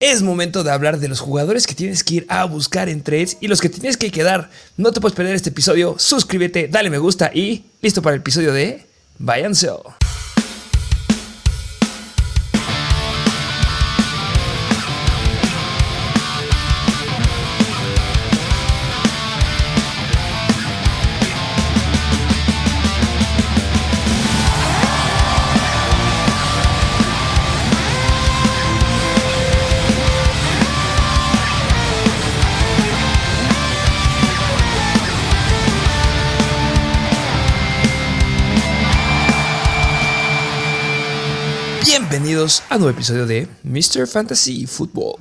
Es momento de hablar de los jugadores que tienes que ir a buscar en trades y los que tienes que quedar. No te puedes perder este episodio. Suscríbete, dale me gusta y listo para el episodio de Váyanse. Bienvenidos a un nuevo episodio de Mr. Fantasy Football.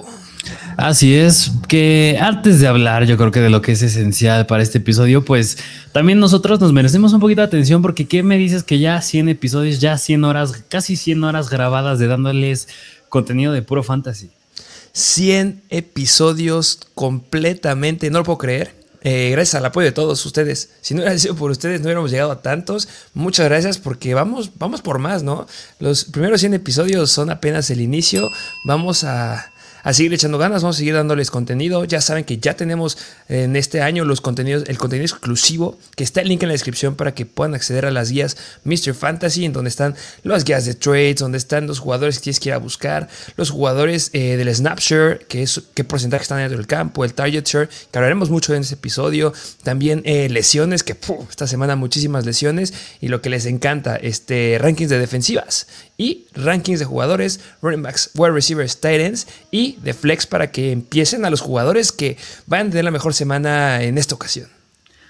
Así es, que antes de hablar yo creo que de lo que es esencial para este episodio, pues también nosotros nos merecemos un poquito de atención porque ¿qué me dices que ya 100 episodios, ya 100 horas, casi 100 horas grabadas de dándoles contenido de puro fantasy? 100 episodios completamente, no lo puedo creer. Eh, gracias al apoyo de todos ustedes. Si no hubiera sido por ustedes, no hubiéramos llegado a tantos. Muchas gracias porque vamos, vamos por más, ¿no? Los primeros 100 episodios son apenas el inicio. Vamos a a seguir echando ganas, vamos a seguir dándoles contenido. Ya saben que ya tenemos en este año los contenidos, el contenido exclusivo, que está el link en la descripción para que puedan acceder a las guías Mr. Fantasy, en donde están las guías de trades, donde están los jugadores que tienes que ir a buscar, los jugadores eh, del Snapshare, que es qué porcentaje están dentro del campo, el Target Share, que hablaremos mucho en este episodio. También eh, lesiones, que esta semana muchísimas lesiones, y lo que les encanta, este rankings de defensivas y rankings de jugadores, running backs, wide receivers, tight ends y de flex para que empiecen a los jugadores que van a tener la mejor semana en esta ocasión.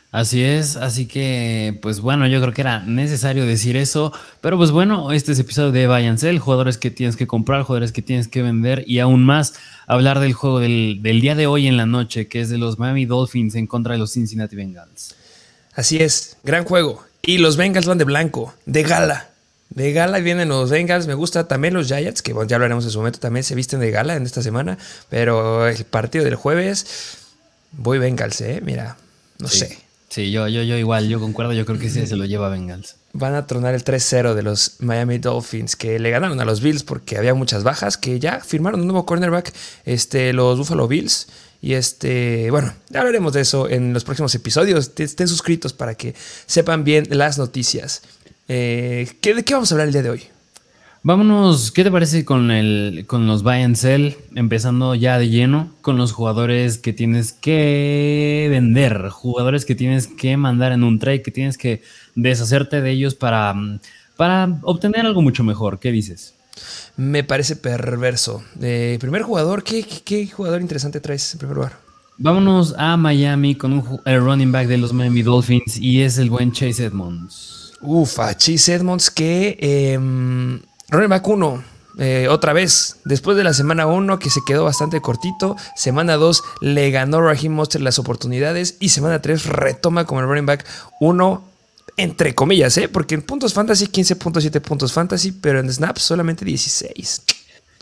Así es, así que pues bueno, yo creo que era necesario decir eso, pero pues bueno, este es episodio de Vayancel, jugadores que tienes que comprar, jugadores que tienes que vender y aún más hablar del juego del, del día de hoy en la noche, que es de los Miami Dolphins en contra de los Cincinnati Bengals. Así es, gran juego. Y los Bengals van de blanco, de gala. De gala vienen los Bengals, me gusta también los Giants, que ya hablaremos en su momento, también se visten de gala en esta semana, pero el partido del jueves, voy Bengals, ¿eh? Mira, no sé. Sí, yo, yo, yo igual, yo concuerdo, yo creo que sí se lo lleva Bengals. Van a tronar el 3-0 de los Miami Dolphins, que le ganaron a los Bills porque había muchas bajas, que ya firmaron un nuevo cornerback, este, los Buffalo Bills. Y este, bueno, ya hablaremos de eso en los próximos episodios. Estén suscritos para que sepan bien las noticias. Eh, ¿De qué vamos a hablar el día de hoy? Vámonos, ¿qué te parece con, el, con los buy and sell? Empezando ya de lleno con los jugadores que tienes que vender, jugadores que tienes que mandar en un trade, que tienes que deshacerte de ellos para, para obtener algo mucho mejor. ¿Qué dices? Me parece perverso. Eh, primer jugador, ¿qué, ¿qué, jugador interesante traes en primer lugar? Vámonos a Miami con un, el running back de los Miami Dolphins y es el buen Chase Edmonds. Ufa, Chase Edmonds que eh, running back 1. otra vez, después de la semana 1 que se quedó bastante cortito, semana 2 le ganó Raheem Monster las oportunidades y semana 3 retoma como el running back 1 entre comillas, ¿eh? porque en puntos fantasy 15.7 puntos fantasy, pero en snaps solamente 16.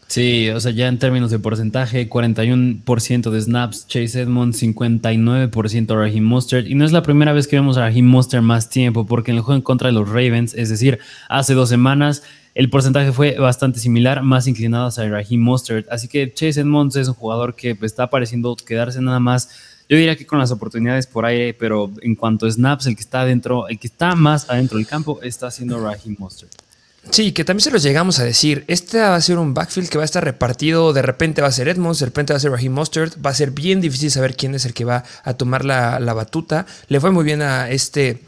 Sí, o sea, ya en términos de porcentaje, 41% de snaps, Chase Edmonds, 59% Raheem Mostert. Y no es la primera vez que vemos a Raheem Mostert más tiempo, porque en el juego en contra de los Ravens, es decir, hace dos semanas, el porcentaje fue bastante similar, más inclinado hacia Raheem Mostert. Así que Chase Edmonds es un jugador que pues, está pareciendo quedarse nada más. Yo diría que con las oportunidades por aire, pero en cuanto a snaps, el que está adentro, el que está más adentro del campo está siendo Raheem Mostert. Sí, que también se los llegamos a decir. Este va a ser un backfield que va a estar repartido. De repente va a ser Edmonds, de repente va a ser Raheem Mustard. Va a ser bien difícil saber quién es el que va a tomar la, la batuta. Le fue muy bien a este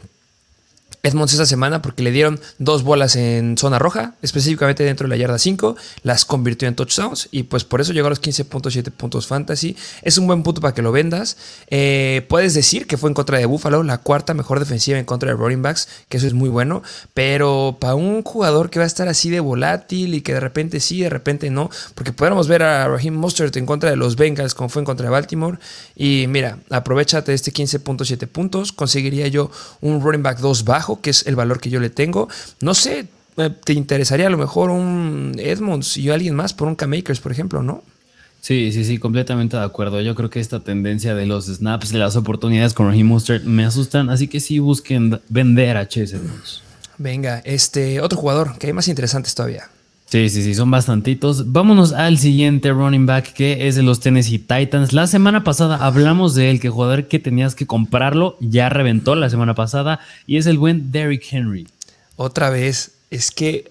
Edmonds esa semana porque le dieron dos bolas en zona roja, específicamente dentro de la yarda 5, las convirtió en touchdowns y pues por eso llegó a los 15.7 puntos fantasy. Es un buen punto para que lo vendas. Eh, puedes decir que fue en contra de Buffalo, la cuarta mejor defensiva en contra de running backs, que eso es muy bueno, pero para un jugador que va a estar así de volátil y que de repente sí, de repente no, porque podríamos ver a Raheem Mustard en contra de los Bengals como fue en contra de Baltimore y mira, aprovechate de este 15.7 puntos, conseguiría yo un running back 2 bajo que es el valor que yo le tengo. No sé, eh, ¿te interesaría a lo mejor un Edmonds y alguien más por un K-Makers, por ejemplo, no? Sí, sí, sí, completamente de acuerdo. Yo creo que esta tendencia de los snaps, de las oportunidades con Raheem Mustard me asustan, así que sí busquen vender a Chase Edmonds. Venga, este otro jugador que hay más interesantes todavía. Sí, sí, sí, son bastantitos. Vámonos al siguiente running back que es de los Tennessee Titans. La semana pasada hablamos de él, que jugador que tenías que comprarlo ya reventó la semana pasada y es el buen Derrick Henry. Otra vez, es que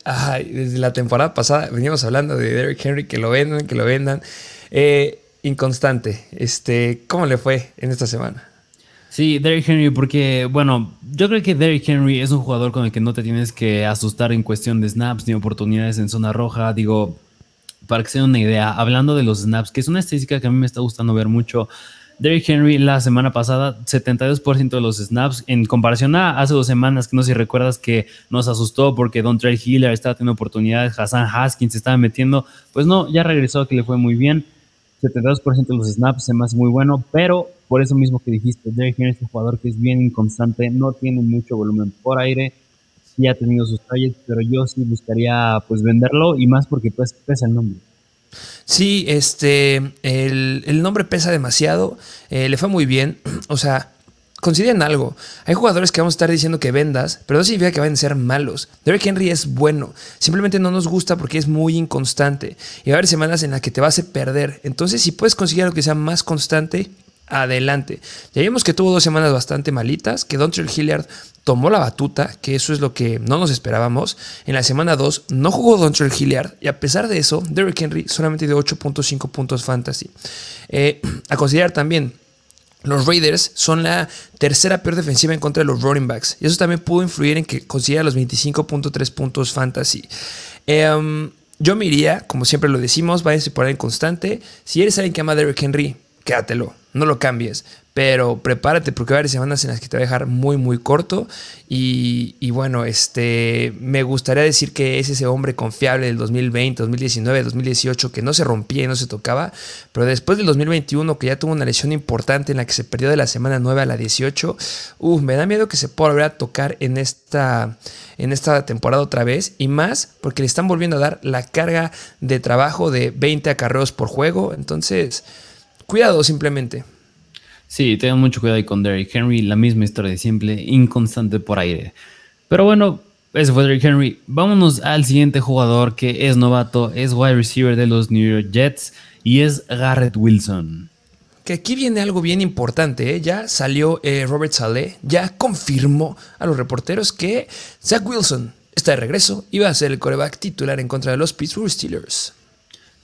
desde la temporada pasada veníamos hablando de Derrick Henry, que lo vendan, que lo vendan. Eh, inconstante. Este, ¿Cómo le fue en esta semana? Sí, Derrick Henry, porque, bueno, yo creo que Derrick Henry es un jugador con el que no te tienes que asustar en cuestión de snaps ni oportunidades en zona roja. Digo, para que se den una idea, hablando de los snaps, que es una estadística que a mí me está gustando ver mucho. Derrick Henry la semana pasada, 72% de los snaps, en comparación a hace dos semanas, que no sé si recuerdas que nos asustó porque Don Trey Hiller estaba teniendo oportunidades, Hassan Haskins se estaba metiendo, pues no, ya regresó, que le fue muy bien. 72% de los snaps se me muy bueno, pero por eso mismo que dijiste, Derrick Henry es un jugador que es bien inconstante, no tiene mucho volumen por aire, sí ha tenido sus talles, pero yo sí buscaría pues venderlo y más porque pues pesa el nombre. Sí, este, el, nombre pesa demasiado, eh, le fue muy bien, o sea, consideren algo. Hay jugadores que vamos a estar diciendo que vendas, pero no significa que vayan a ser malos. Derrick Henry es bueno. Simplemente no nos gusta porque es muy inconstante. Y va a haber semanas en las que te vas a perder. Entonces, si puedes conseguir algo que sea más constante, adelante. Ya vimos que tuvo dos semanas bastante malitas, que Dontrell Hilliard tomó la batuta, que eso es lo que no nos esperábamos. En la semana 2 no jugó Dontrell Hilliard y a pesar de eso, Derrick Henry solamente dio 8.5 puntos fantasy. Eh, a considerar también, los Raiders son la tercera peor defensiva en contra de los running backs. Y eso también pudo influir en que consiguiera los 25.3 puntos fantasy. Em, yo me iría, como siempre lo decimos, váyanse por ahí en constante. Si eres alguien que ama a Derrick Henry, quédatelo, no lo cambies. Pero prepárate porque va a haber semanas en las que te va a dejar muy, muy corto. Y, bueno, este, me gustaría decir que es ese hombre confiable del 2020, 2019, 2018 que no se rompía y no se tocaba. Pero después del 2021, que ya tuvo una lesión importante en la que se perdió de la semana 9 a la 18, uh, me da miedo que se pueda volver a tocar en esta, en esta temporada otra vez. Y más porque le están volviendo a dar la carga de trabajo de 20 acarreos por juego. Entonces, cuidado simplemente. Sí, tengan mucho cuidado ahí con Derrick Henry, la misma historia de siempre, inconstante por aire. Pero bueno, ese fue Derrick Henry. Vámonos al siguiente jugador que es novato, es wide receiver de los New York Jets y es Garrett Wilson. Que aquí viene algo bien importante, ¿eh? ya salió eh, Robert Saleh, ya confirmó a los reporteros que Zach Wilson está de regreso y va a ser el coreback titular en contra de los Pittsburgh Steelers.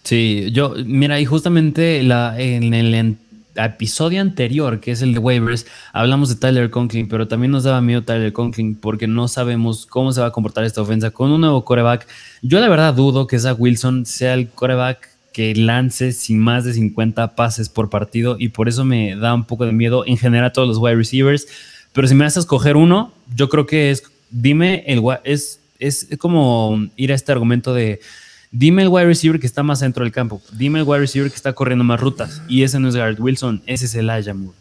Sí, yo, mira, y justamente la, en el episodio anterior, que es el de waivers, hablamos de Tyler Conklin, pero también nos daba miedo Tyler Conklin porque no sabemos cómo se va a comportar esta ofensa con un nuevo coreback. Yo la verdad dudo que Zach Wilson sea el coreback que lance sin más de 50 pases por partido y por eso me da un poco de miedo en general a todos los wide receivers. Pero si me a escoger uno, yo creo que es, dime, el, es, es como ir a este argumento de Dime el wide receiver que está más dentro del campo. Dime el wide receiver que está corriendo más rutas. Y ese no es Garrett Wilson, ese es Elijah Moore.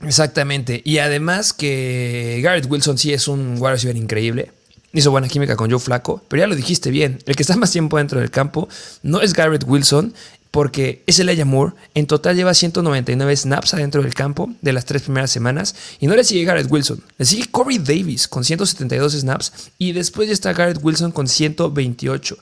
Exactamente. Y además que Garrett Wilson sí es un wide receiver increíble. Hizo buena química con Joe Flaco, pero ya lo dijiste bien. El que está más tiempo dentro del campo no es Garrett Wilson porque es el Moore. En total lleva 199 snaps adentro del campo de las tres primeras semanas. Y no le sigue Garrett Wilson. Le sigue Corey Davis con 172 snaps. Y después ya está Garrett Wilson con 128.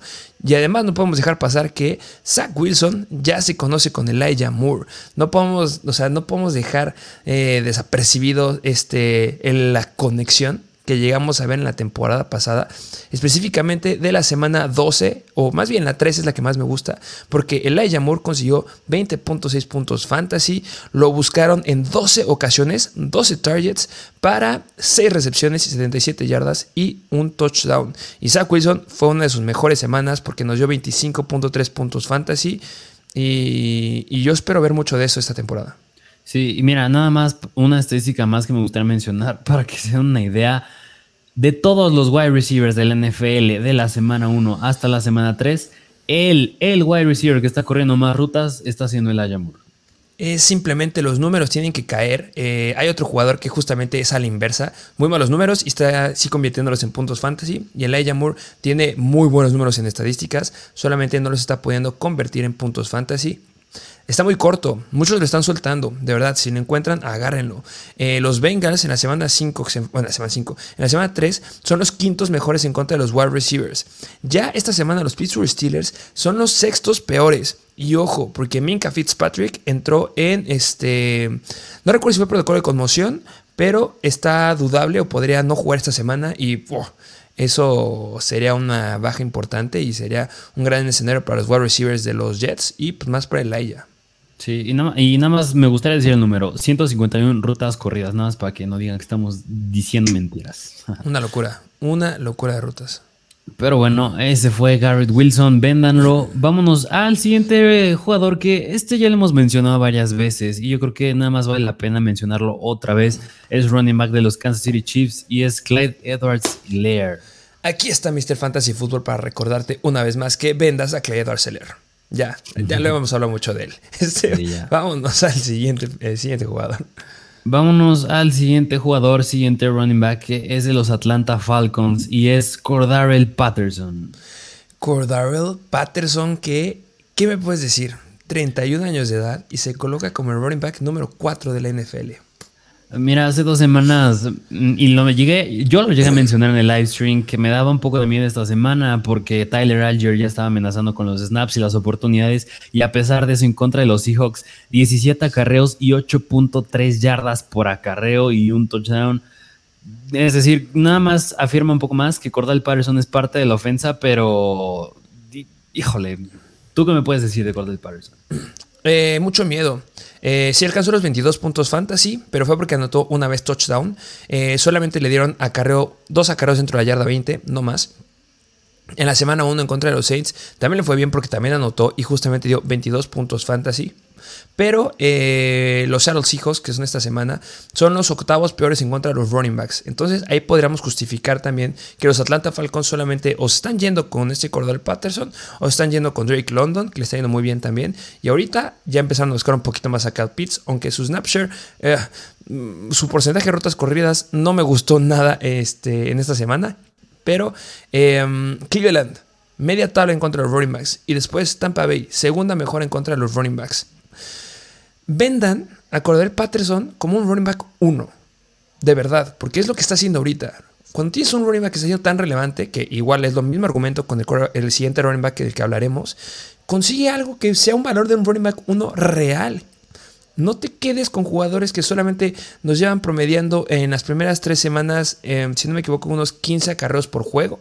Y además no podemos dejar pasar que Zach Wilson ya se conoce con Elijah Moore. No podemos, o sea, no podemos dejar eh, desapercibido este, la conexión que llegamos a ver en la temporada pasada, específicamente de la semana 12, o más bien la 13 es la que más me gusta, porque Elijah Moore consiguió 20.6 puntos fantasy, lo buscaron en 12 ocasiones, 12 targets para 6 recepciones y 77 yardas y un touchdown. Y Zach Wilson fue una de sus mejores semanas porque nos dio 25.3 puntos fantasy y yo espero ver mucho de eso esta temporada. Sí, y mira, nada más una estadística más que me gustaría mencionar para que se den una idea de todos los wide receivers del NFL de la semana 1 hasta la semana 3, el, el wide receiver que está corriendo más rutas está siendo el Ayamur. Es simplemente los números tienen que caer. Eh, hay otro jugador que justamente es a la inversa. Muy malos números y está así convirtiéndolos en puntos fantasy. Y el Ayamur tiene muy buenos números en estadísticas. Solamente no los está pudiendo convertir en puntos fantasy. Está muy corto, muchos lo están soltando, de verdad, si lo encuentran, agárrenlo. Eh, los Bengals en la semana 5, bueno, semana 5, en la semana 3 son los quintos mejores en contra de los wide receivers. Ya esta semana los Pittsburgh Steelers son los sextos peores. Y ojo, porque Minka Fitzpatrick entró en este, no recuerdo si fue protocolo de conmoción, pero está dudable o podría no jugar esta semana y eso sería una baja importante y sería un gran escenario para los wide receivers de los Jets y pues más para el Aya. Sí, y nada, y nada más me gustaría decir el número: 151 rutas corridas, nada más para que no digan que estamos diciendo mentiras. Una locura, una locura de rutas. Pero bueno, ese fue Garrett Wilson, véndanlo. Vámonos al siguiente jugador que este ya lo hemos mencionado varias veces y yo creo que nada más vale la pena mencionarlo otra vez. Es running back de los Kansas City Chiefs y es Clyde Edwards Lair. Aquí está Mr. Fantasy Football para recordarte una vez más que vendas a Clyde Edwards Lair. Ya, ya lo hemos hablado mucho de él. Este, vámonos al siguiente, siguiente jugador. Vámonos al siguiente jugador, siguiente running back, que es de los Atlanta Falcons y es Cordarrell Patterson. Cordarrell Patterson, que, ¿qué me puedes decir? 31 años de edad y se coloca como el running back número 4 de la NFL. Mira, hace dos semanas, mm, y lo llegué, yo lo llegué a mencionar en el live stream, que me daba un poco de miedo esta semana porque Tyler Alger ya estaba amenazando con los snaps y las oportunidades, y a pesar de eso, en contra de los Seahawks, 17 acarreos y 8.3 yardas por acarreo y un touchdown. Es decir, nada más afirma un poco más que Cordell Patterson es parte de la ofensa, pero híjole, ¿tú qué me puedes decir de Cordell Patterson? Eh, mucho miedo. Eh, sí alcanzó los 22 puntos fantasy, pero fue porque anotó una vez touchdown. Eh, solamente le dieron acarreo, dos acarreos dentro de la yarda 20, no más. En la semana 1 en contra de los Saints también le fue bien porque también anotó y justamente dio 22 puntos fantasy. Pero eh, los Seattle Seahawks, que son esta semana, son los octavos peores en contra de los running backs. Entonces ahí podríamos justificar también que los Atlanta Falcons solamente o están yendo con este Cordell Patterson o están yendo con Drake London, que le está yendo muy bien también. Y ahorita ya empezaron a buscar un poquito más a Cal Pitts, aunque su snapshare, eh, mm, su porcentaje de rutas corridas no me gustó nada este, en esta semana. Pero eh, Cleveland, media tabla en contra de los running backs. Y después Tampa Bay, segunda mejor en contra de los running backs vendan a Cordell Patterson como un running back 1. De verdad, porque es lo que está haciendo ahorita. Cuando tienes un running back que está siendo tan relevante, que igual es lo mismo argumento con el, siguiente running back del que hablaremos, consigue algo que sea un valor de un running back 1 real. No te quedes con jugadores que solamente nos llevan promediando en las primeras tres semanas, em, si no me equivoco, unos 15 acarreos por juego.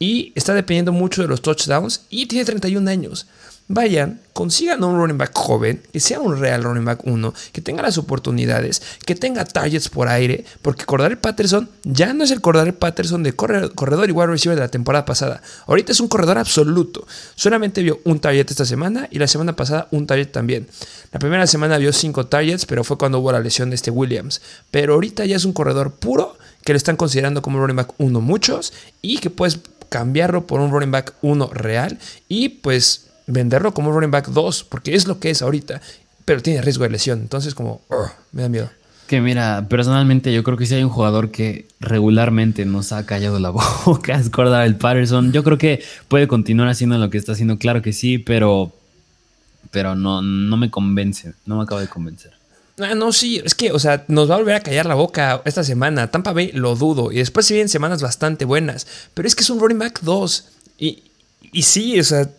Y está dependiendo mucho de los touchdowns y tiene 31 años vayan, consigan un running back joven, que sea un real running back 1, que tenga las oportunidades, que tenga targets por aire, porque Cordell Patterson ya no es el Cordell Patterson de corredor y wide receiver de la temporada pasada. Ahorita es un corredor absoluto. Solamente vio un target esta semana y la semana pasada un target también. La primera semana vio 5 targets, pero fue cuando hubo la lesión de este Williams. Pero ahorita ya es un corredor puro que lo están considerando como running back 1 muchos y que puedes cambiarlo por un running back 1 real y pues venderlo como running back 2, porque es lo que es ahorita, pero tiene riesgo de lesión. Entonces, como, me da miedo. Que mira, personalmente yo creo que si hay un jugador que regularmente nos ha callado la boca, es el Patterson. Yo creo que puede continuar haciendo lo que está haciendo, claro que sí, pero, pero no, no me convence, no me acaba de convencer. Ah, no, sí, es que, o sea, nos va a volver a callar la boca esta semana. Tampa Bay lo dudo. Y después se vienen semanas bastante buenas. Pero es que es un running back 2. Y, y sí, o sea,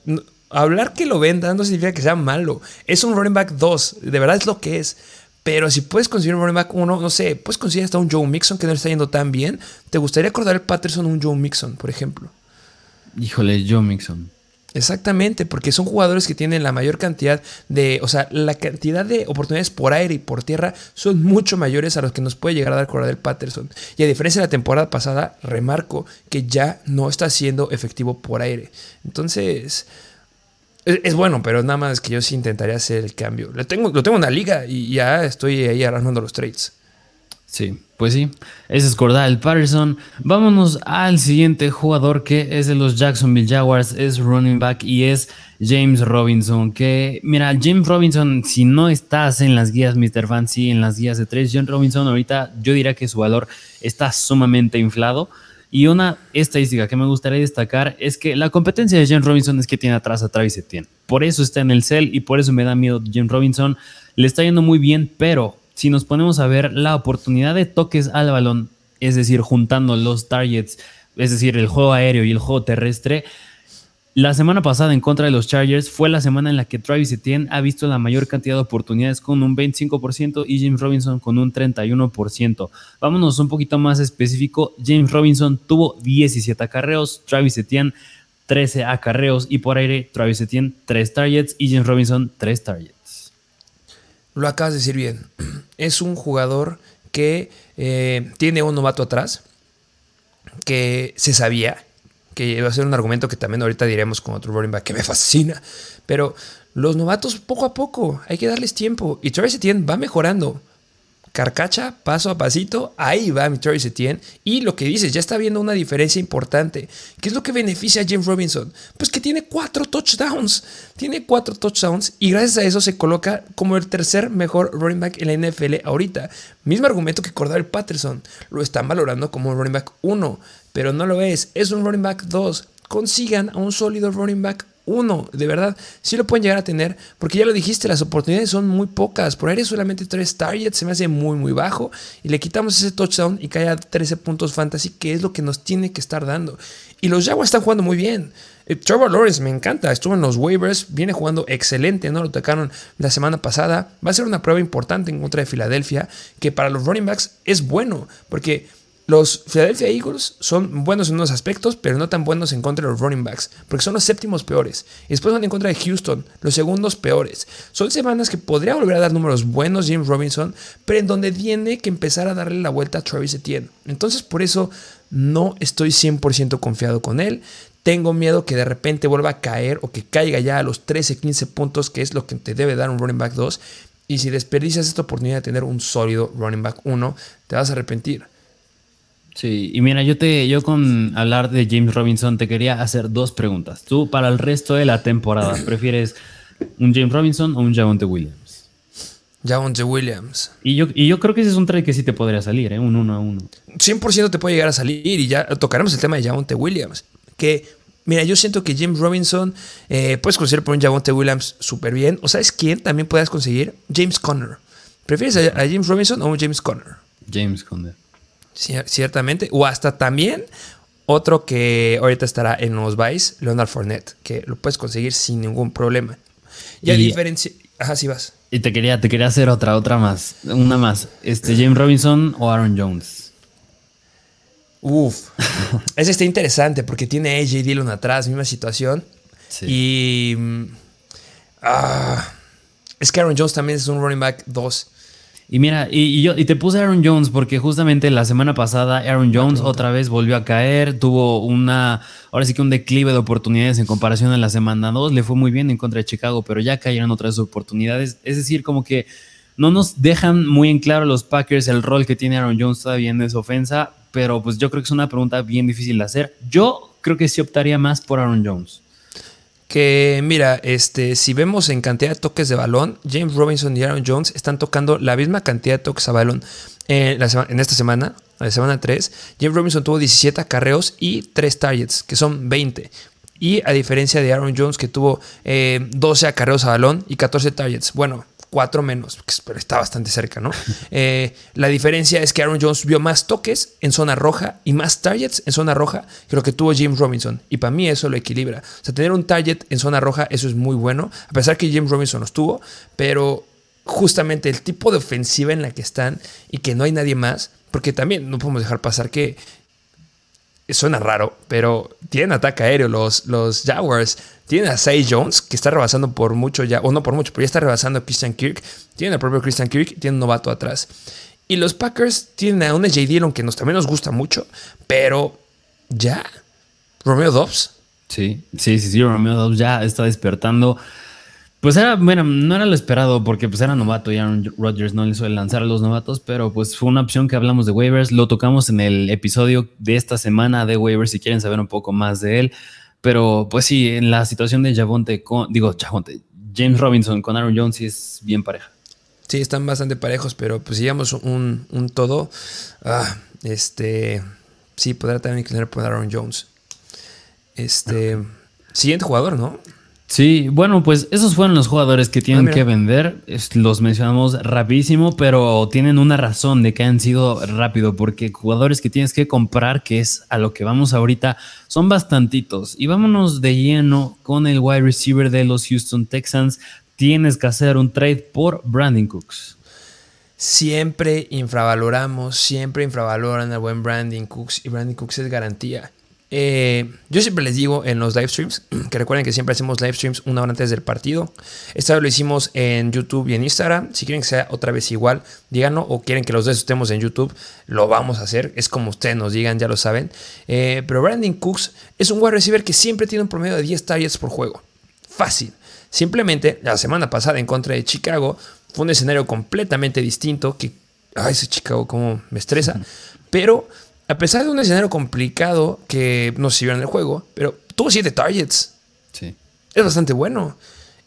hablar que lo vendan no significa que sea malo. Es un running back 2, de verdad es lo que es. Pero si puedes conseguir un running back 1, no sé, puedes conseguir hasta un Joe Mixon que no le está yendo tan bien. ¿Te gustaría acordar el Patterson un Joe Mixon, por ejemplo? Híjole, Joe Mixon. Exactamente, porque son jugadores que tienen la mayor cantidad de, o sea, la cantidad de oportunidades por aire y por tierra son mucho mayores a los que nos puede llegar a dar Cordell Patterson. Y a diferencia de la temporada pasada, remarco que ya no está siendo efectivo por aire. Entonces, es, bueno, pero nada más que yo sí intentaría hacer el cambio. Lo tengo, lo tengo en la liga y ya estoy ahí armando los trades. Sí, pues sí. Ese es Cordell Patterson. Vámonos al siguiente jugador que es de los Jacksonville Jaguars. Es running back y es James Robinson. Que, mira, James Robinson, si no estás en las guías Mr. Fancy, en las guías de tres, James Robinson ahorita yo diría que su valor está sumamente inflado. Y una estadística que me gustaría destacar es que la competencia de James Robinson es que tiene atrás a Travis Etienne. Por eso está en el cel y por eso me da miedo James Robinson. Le está yendo muy bien, pero si nos ponemos a ver la oportunidad de toques al balón, es decir, juntando los targets, es decir, el juego aéreo y el juego terrestre, la semana pasada en contra de los Chargers fue la semana en la que Travis Etienne ha visto la mayor cantidad de oportunidades con un 25% y James Robinson con un 31%. Vámonos un poquito más específico. James Robinson tuvo 17 acarreos, Travis Etienne 13 acarreos y por aire Travis Etienne 3 targets y James Robinson 3 targets. Lo acabas de decir bien. Es un jugador que eh, tiene un novato atrás, que se sabía que iba a ser un argumento que también ahorita diremos con otro running back que me fascina. Pero los novatos poco a poco, hay que darles tiempo. Y Travis Etienne va mejorando. Carcacha, paso a pasito, ahí va mi Travis Etienne. Y lo que dices, ya está viendo una diferencia importante. ¿Qué es lo que beneficia a James Robinson? Pues que tiene cuatro touchdowns. Tiene cuatro touchdowns y gracias a eso se coloca como el tercer mejor running back en la NFL ahorita. Mismo argumento que Cordell Patterson. Lo están valorando como un running back 1 pero no lo es. Es un running back 2. Consigan a un sólido running back 1. De verdad, sí lo pueden llegar a tener, porque ya lo dijiste, las oportunidades son muy pocas. Por aire solamente 3 targets se me hace muy, muy bajo. Y le quitamos ese touchdown y cae a 13 puntos fantasy, que es lo que nos tiene que estar dando. Y los Jaguars están jugando muy bien. Eh, Trevor Lawrence me encanta, estuvo en los waivers, viene jugando excelente, ¿no? Lo tocaron la semana pasada. Va a ser una prueba importante en contra de Filadelfia, que para los running backs es bueno, porque los Philadelphia Eagles son buenos en unos aspectos, pero no tan buenos en contra de los running backs, porque son los séptimos peores. Y después van en contra de Houston, los segundos peores. Son semanas que podría volver a dar números buenos James Robinson, pero en donde tiene que empezar a darle la vuelta a Travis Etienne. Entonces, por eso no estoy 100% confiado con él. Tengo miedo que de repente vuelva a caer o que caiga ya a los 13, 15 puntos, que es lo que te debe dar un running back 2. Y si desperdicias esta oportunidad de tener un sólido running back 1, te vas a arrepentir. Sí, y mira, yo te, yo con hablar de James Robinson te quería hacer dos preguntas. Tú, para el resto de la temporada, ¿prefieres un James Robinson o un Javonte Williams? Javonte Williams. Y yo, y yo creo que ese es un trade que sí te podría salir, ¿eh? un uno a uno. 100% te puede llegar a salir y ya tocaremos el tema de Javonte Williams. Que, mira, yo siento que James Robinson eh, puedes conseguir por un Javonte Williams súper bien. ¿O sabes quién también puedes conseguir? James Conner. ¿Prefieres a, a James Robinson o un James Conner? James Conner ciertamente. O hasta también otro que ahorita estará en los Vice, Leonard Fournette, que lo puedes conseguir sin ningún problema. Y, a diferencia. Ajá, sí vas. Y te quería, te quería hacer otra, otra más. Una más. Este, James Robinson o Aaron Jones. Uf. Ese está interesante porque tiene AJ Dillon atrás, misma situación. Y. Ah, es que Aaron Jones también es un running back 2. Y mira, y, yo y te puse Aaron Jones porque justamente la semana pasada Aaron Jones otra vez volvió a caer, tuvo una, ahora sí que un declive de oportunidades en comparación a la semana 2, le fue muy bien en contra de Chicago, pero ya cayeron otras oportunidades. Es decir, como que no nos dejan muy en claro los Packers el rol que tiene Aaron Jones todavía en esa ofensa, pero pues yo creo que es una pregunta bien difícil de hacer. Yo creo que sí optaría más por Aaron Jones que mira, este, si vemos en cantidad de toques de balón, James Robinson y Aaron Jones están tocando la misma cantidad de toques a balón en, esta semana, la semana 3. James Robinson tuvo 17 acarreos y 3 targets, que son 20. Y a diferencia de Aaron Jones, que tuvo 12 eh, acarreos a balón y 14 targets. Bueno, cuatro menos, pero está bastante cerca, ¿no? Eh, la diferencia es que Aaron Jones vio más toques en zona roja y más targets en zona roja que lo que tuvo James Robinson. Y para mí eso lo equilibra. O sea, tener un target en zona roja, eso es muy bueno, a pesar que James Robinson los tuvo, pero justamente el tipo de ofensiva en la que están y que no hay nadie más, porque también no podemos dejar pasar que suena raro, pero tienen ataque aéreo los, los Jaguars. Tienen a Say Jones, que está rebasando por mucho ya, o no por mucho, pero ya está rebasando a Christian Kirk. Tienen al propio Christian Kirk, tienen un novato atrás. Y los Packers tienen a un J. Dillon que nos, también nos gusta mucho, pero ya. Romeo Dobbs. Sí, sí, sí, sí, Romeo Dobbs ya está despertando. Pues era, bueno, no era lo esperado porque pues era novato y Aaron Rodgers no le suele lanzar a los novatos, pero pues fue una opción que hablamos de waivers, lo tocamos en el episodio de esta semana de waivers si quieren saber un poco más de él, pero pues sí, en la situación de Javonte, con, digo, Javonte, James Robinson con Aaron Jones sí es bien pareja. Sí, están bastante parejos, pero pues digamos un, un todo, ah, este, sí, podrá también inclinar por Aaron Jones. Este. Siguiente jugador, ¿no? Sí, bueno, pues esos fueron los jugadores que tienen Ah, que vender. Los mencionamos rapidísimo, pero tienen una razón de que han sido rápido, porque jugadores que tienes que comprar, que es a lo que vamos ahorita, son bastantitos. Y vámonos de lleno con el wide receiver de los Houston Texans. Tienes que hacer un trade por Brandon Cooks. Siempre infravaloramos, siempre infravaloran al buen Brandon Cooks y Brandon Cooks es garantía. Eh, yo siempre les digo en los live streams, que recuerden que siempre hacemos live streams una hora antes del partido. Esta vez lo hicimos en YouTube y en Instagram. Si quieren que sea otra vez igual, díganlo. O quieren que los dos estemos en YouTube, lo vamos a hacer. Es como ustedes nos digan, ya lo saben. Eh, pero Brandon Cooks es un wide receiver que siempre tiene un promedio de 10 targets por juego. Fácil. Simplemente la semana pasada en contra de Chicago fue un escenario completamente distinto que, ay, ese Chicago como me estresa. Pero a pesar de un escenario complicado que no se vio en el juego, pero tuvo 7 targets. Sí. Es bastante bueno.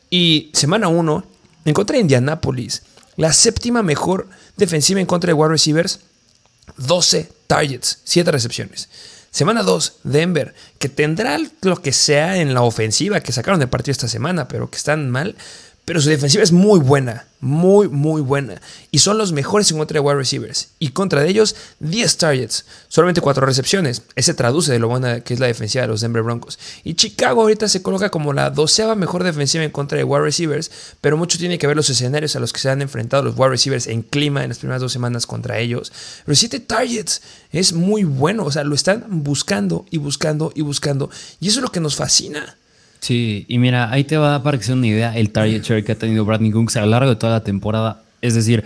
Y semana 1, en contra de Indianapolis, la séptima mejor defensiva en contra de wide receivers, 12 targets, 7 recepciones. Semana 2, Denver, que tendrá lo que sea en la ofensiva que sacaron de partido esta semana, pero que están mal. Pero su defensiva es muy buena, muy, muy buena. Y son los mejores en contra de wide receivers. Y contra de ellos, 10 targets, solamente 4 recepciones. Ese traduce de lo buena que es la defensiva de los Denver Broncos. Y Chicago ahorita se coloca como la doceava mejor defensiva en contra de wide receivers. Pero mucho tiene que ver los escenarios a los que se han enfrentado los wide receivers en clima en las primeras dos semanas contra ellos. Pero 7 targets es muy bueno. O sea, lo están buscando y buscando y buscando. Y eso es lo que nos fascina. Sí, y mira, ahí te va para que sea una idea el target share que ha tenido Bradley Cooks a lo largo de toda la temporada. Es decir,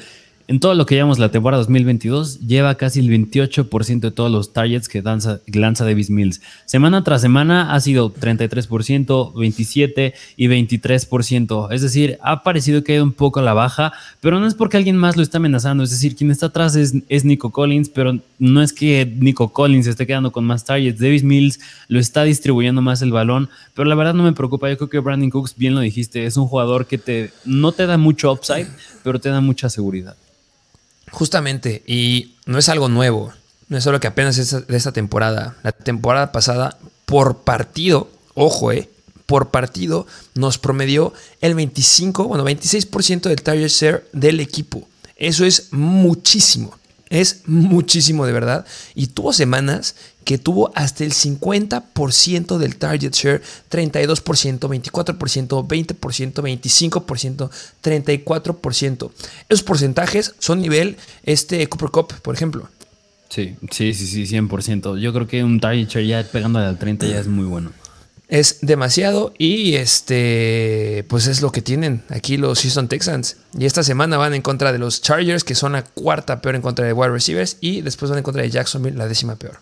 en todo lo que llevamos la temporada 2022, lleva casi el 28% de todos los targets que lanza, que lanza Davis Mills. Semana tras semana ha sido 33%, 27% y 23%. Es decir, ha parecido que ha ido un poco a la baja, pero no es porque alguien más lo está amenazando. Es decir, quien está atrás es, es Nico Collins, pero no es que Nico Collins esté quedando con más targets. Davis Mills lo está distribuyendo más el balón, pero la verdad no me preocupa. Yo creo que Brandon Cooks, bien lo dijiste, es un jugador que te, no te da mucho upside, pero te da mucha seguridad. Justamente, y no es algo nuevo, no es algo que apenas es de esta temporada. La temporada pasada, por partido, ojo, eh, por partido, nos promedió el 25, bueno, 26% del target share del equipo. Eso es muchísimo, es muchísimo de verdad. Y tuvo semanas que tuvo hasta el 50% del target share, 32%, 24%, 20%, 25%, 34%. Esos porcentajes son nivel este Cooper Cup, por ejemplo. Sí, sí, sí, sí, 100%. Yo creo que un target share ya pegándole al 30 ya es muy bueno. Es demasiado y este pues es lo que tienen aquí los Houston Texans. Y esta semana van en contra de los Chargers, que son la cuarta peor en contra de wide receivers, y después van en contra de Jacksonville, la décima peor.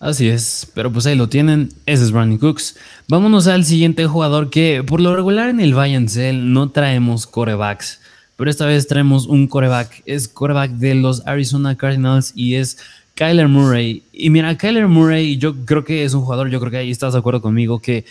Así es, pero pues ahí lo tienen, ese es Brandon Cooks. Vámonos al siguiente jugador que por lo regular en el Buy and Sell no traemos corebacks, pero esta vez traemos un coreback, es coreback de los Arizona Cardinals y es Kyler Murray. Y mira, Kyler Murray yo creo que es un jugador, yo creo que ahí estás de acuerdo conmigo, que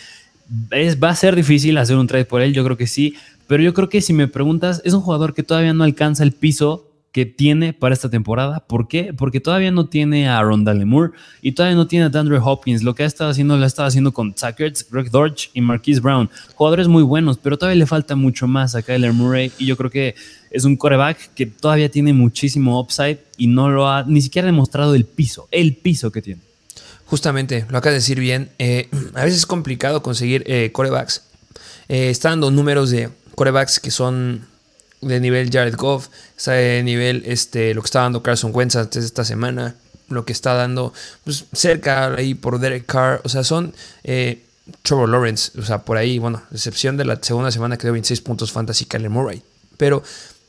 es, va a ser difícil hacer un trade por él, yo creo que sí, pero yo creo que si me preguntas, es un jugador que todavía no alcanza el piso que tiene para esta temporada. ¿Por qué? Porque todavía no tiene a Rondale Moore y todavía no tiene a DeAndre Hopkins. Lo que ha estado haciendo lo ha estado haciendo con Zach Ertz, Greg Dortch y Marquise Brown. Jugadores muy buenos, pero todavía le falta mucho más a Kyler Murray y yo creo que es un coreback que todavía tiene muchísimo upside y no lo ha ni siquiera demostrado el piso, el piso que tiene. Justamente, lo acabas de decir bien. eh, a veces es complicado conseguir eh, corebacks. Eh, está dando números de corebacks que son de nivel Jared Goff, está de nivel este, lo que está dando Carson Wentz antes de esta semana, lo que está dando pues, cerca ahí por Derek Carr, o sea, son eh, Trevor Lawrence, o sea, por ahí, bueno, excepción de la segunda semana que dio 26 puntos fantasy Kyler Murray, pero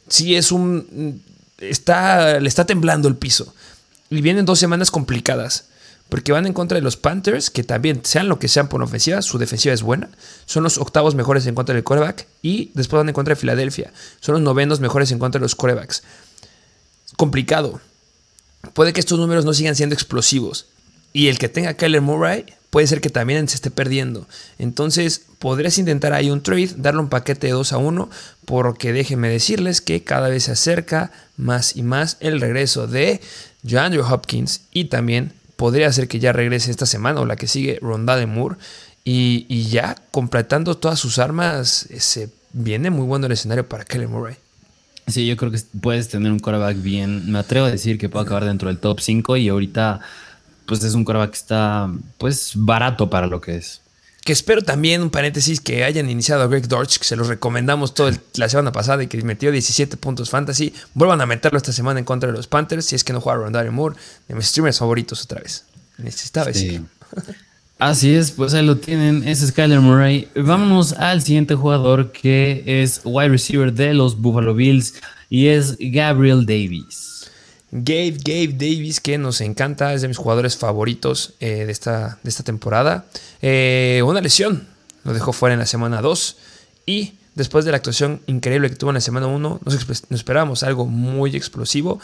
sí es un, está, le está temblando el piso y vienen dos semanas complicadas. Porque van en contra de los Panthers, que también, sean lo que sean por ofensiva, su defensiva es buena. Son los octavos mejores en contra del coreback. Y después van en contra de Filadelfia. Son los novenos mejores en contra de los corebacks. Complicado. Puede que estos números no sigan siendo explosivos. Y el que tenga Kyler Murray puede ser que también se esté perdiendo. Entonces, podrías intentar ahí un trade, darle un paquete de 2 a 1, porque déjenme decirles que cada vez se acerca más y más el regreso de Andrew Hopkins y también podría ser que ya regrese esta semana o la que sigue, Ronda de Moore. Y, ya completando todas sus armas, se viene muy bueno el escenario para Kelly Murray. Sí, yo creo que puedes tener un quarterback bien. Me atrevo a decir que puede acabar dentro del top 5 y ahorita, pues es un quarterback que está, pues, barato para lo que es. Que espero también, un paréntesis, que hayan iniciado a Greg Dortch, que se los recomendamos todo la semana pasada y que metió 17 puntos fantasy. Vuelvan a meterlo esta semana en contra de los Panthers, si es que no juega Rondari Moore, de mis streamers favoritos otra vez. Necesitaba sí. Así es, pues ahí lo tienen, es Skyler Murray. Vámonos al siguiente jugador que es wide receiver de los Buffalo Bills y es Gabriel Davis. Gabe, Gabe Davis, que nos encanta, es de mis jugadores favoritos eh, de, esta, de esta temporada. Eh, una lesión, lo dejó fuera en la semana 2 y después de la actuación increíble que tuvo en la semana 1, nos, esperábamos algo muy explosivo,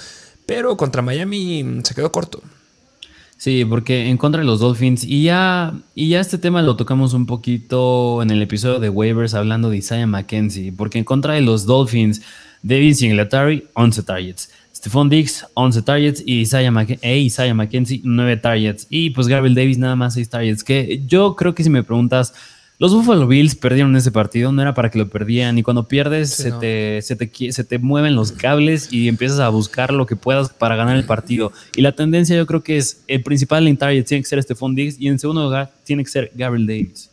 pero contra Miami se quedó corto. Sí, porque en contra de los Dolphins, y ya, y ya este tema lo tocamos un poquito en el episodio de waivers hablando de Isaiah McKenzie, porque en contra de los Dolphins, David Singletary, 11 targets. Stephon Diggs, 11 targets y Isaiah, e Isaiah McKenzie, 9 targets. Y pues Gabriel Davis nada más 6 targets. Que yo creo que si me preguntas, los Buffalo Bills perdieron ese partido, no era para que lo perdieran. Y cuando pierdes, se, te, se, te, mueven los cables y empiezas a buscar lo que puedas para ganar el partido. Y la tendencia, yo creo que es el principal en target tiene que ser Stephon Diggs y en segundo lugar tiene que ser Gabriel Davis.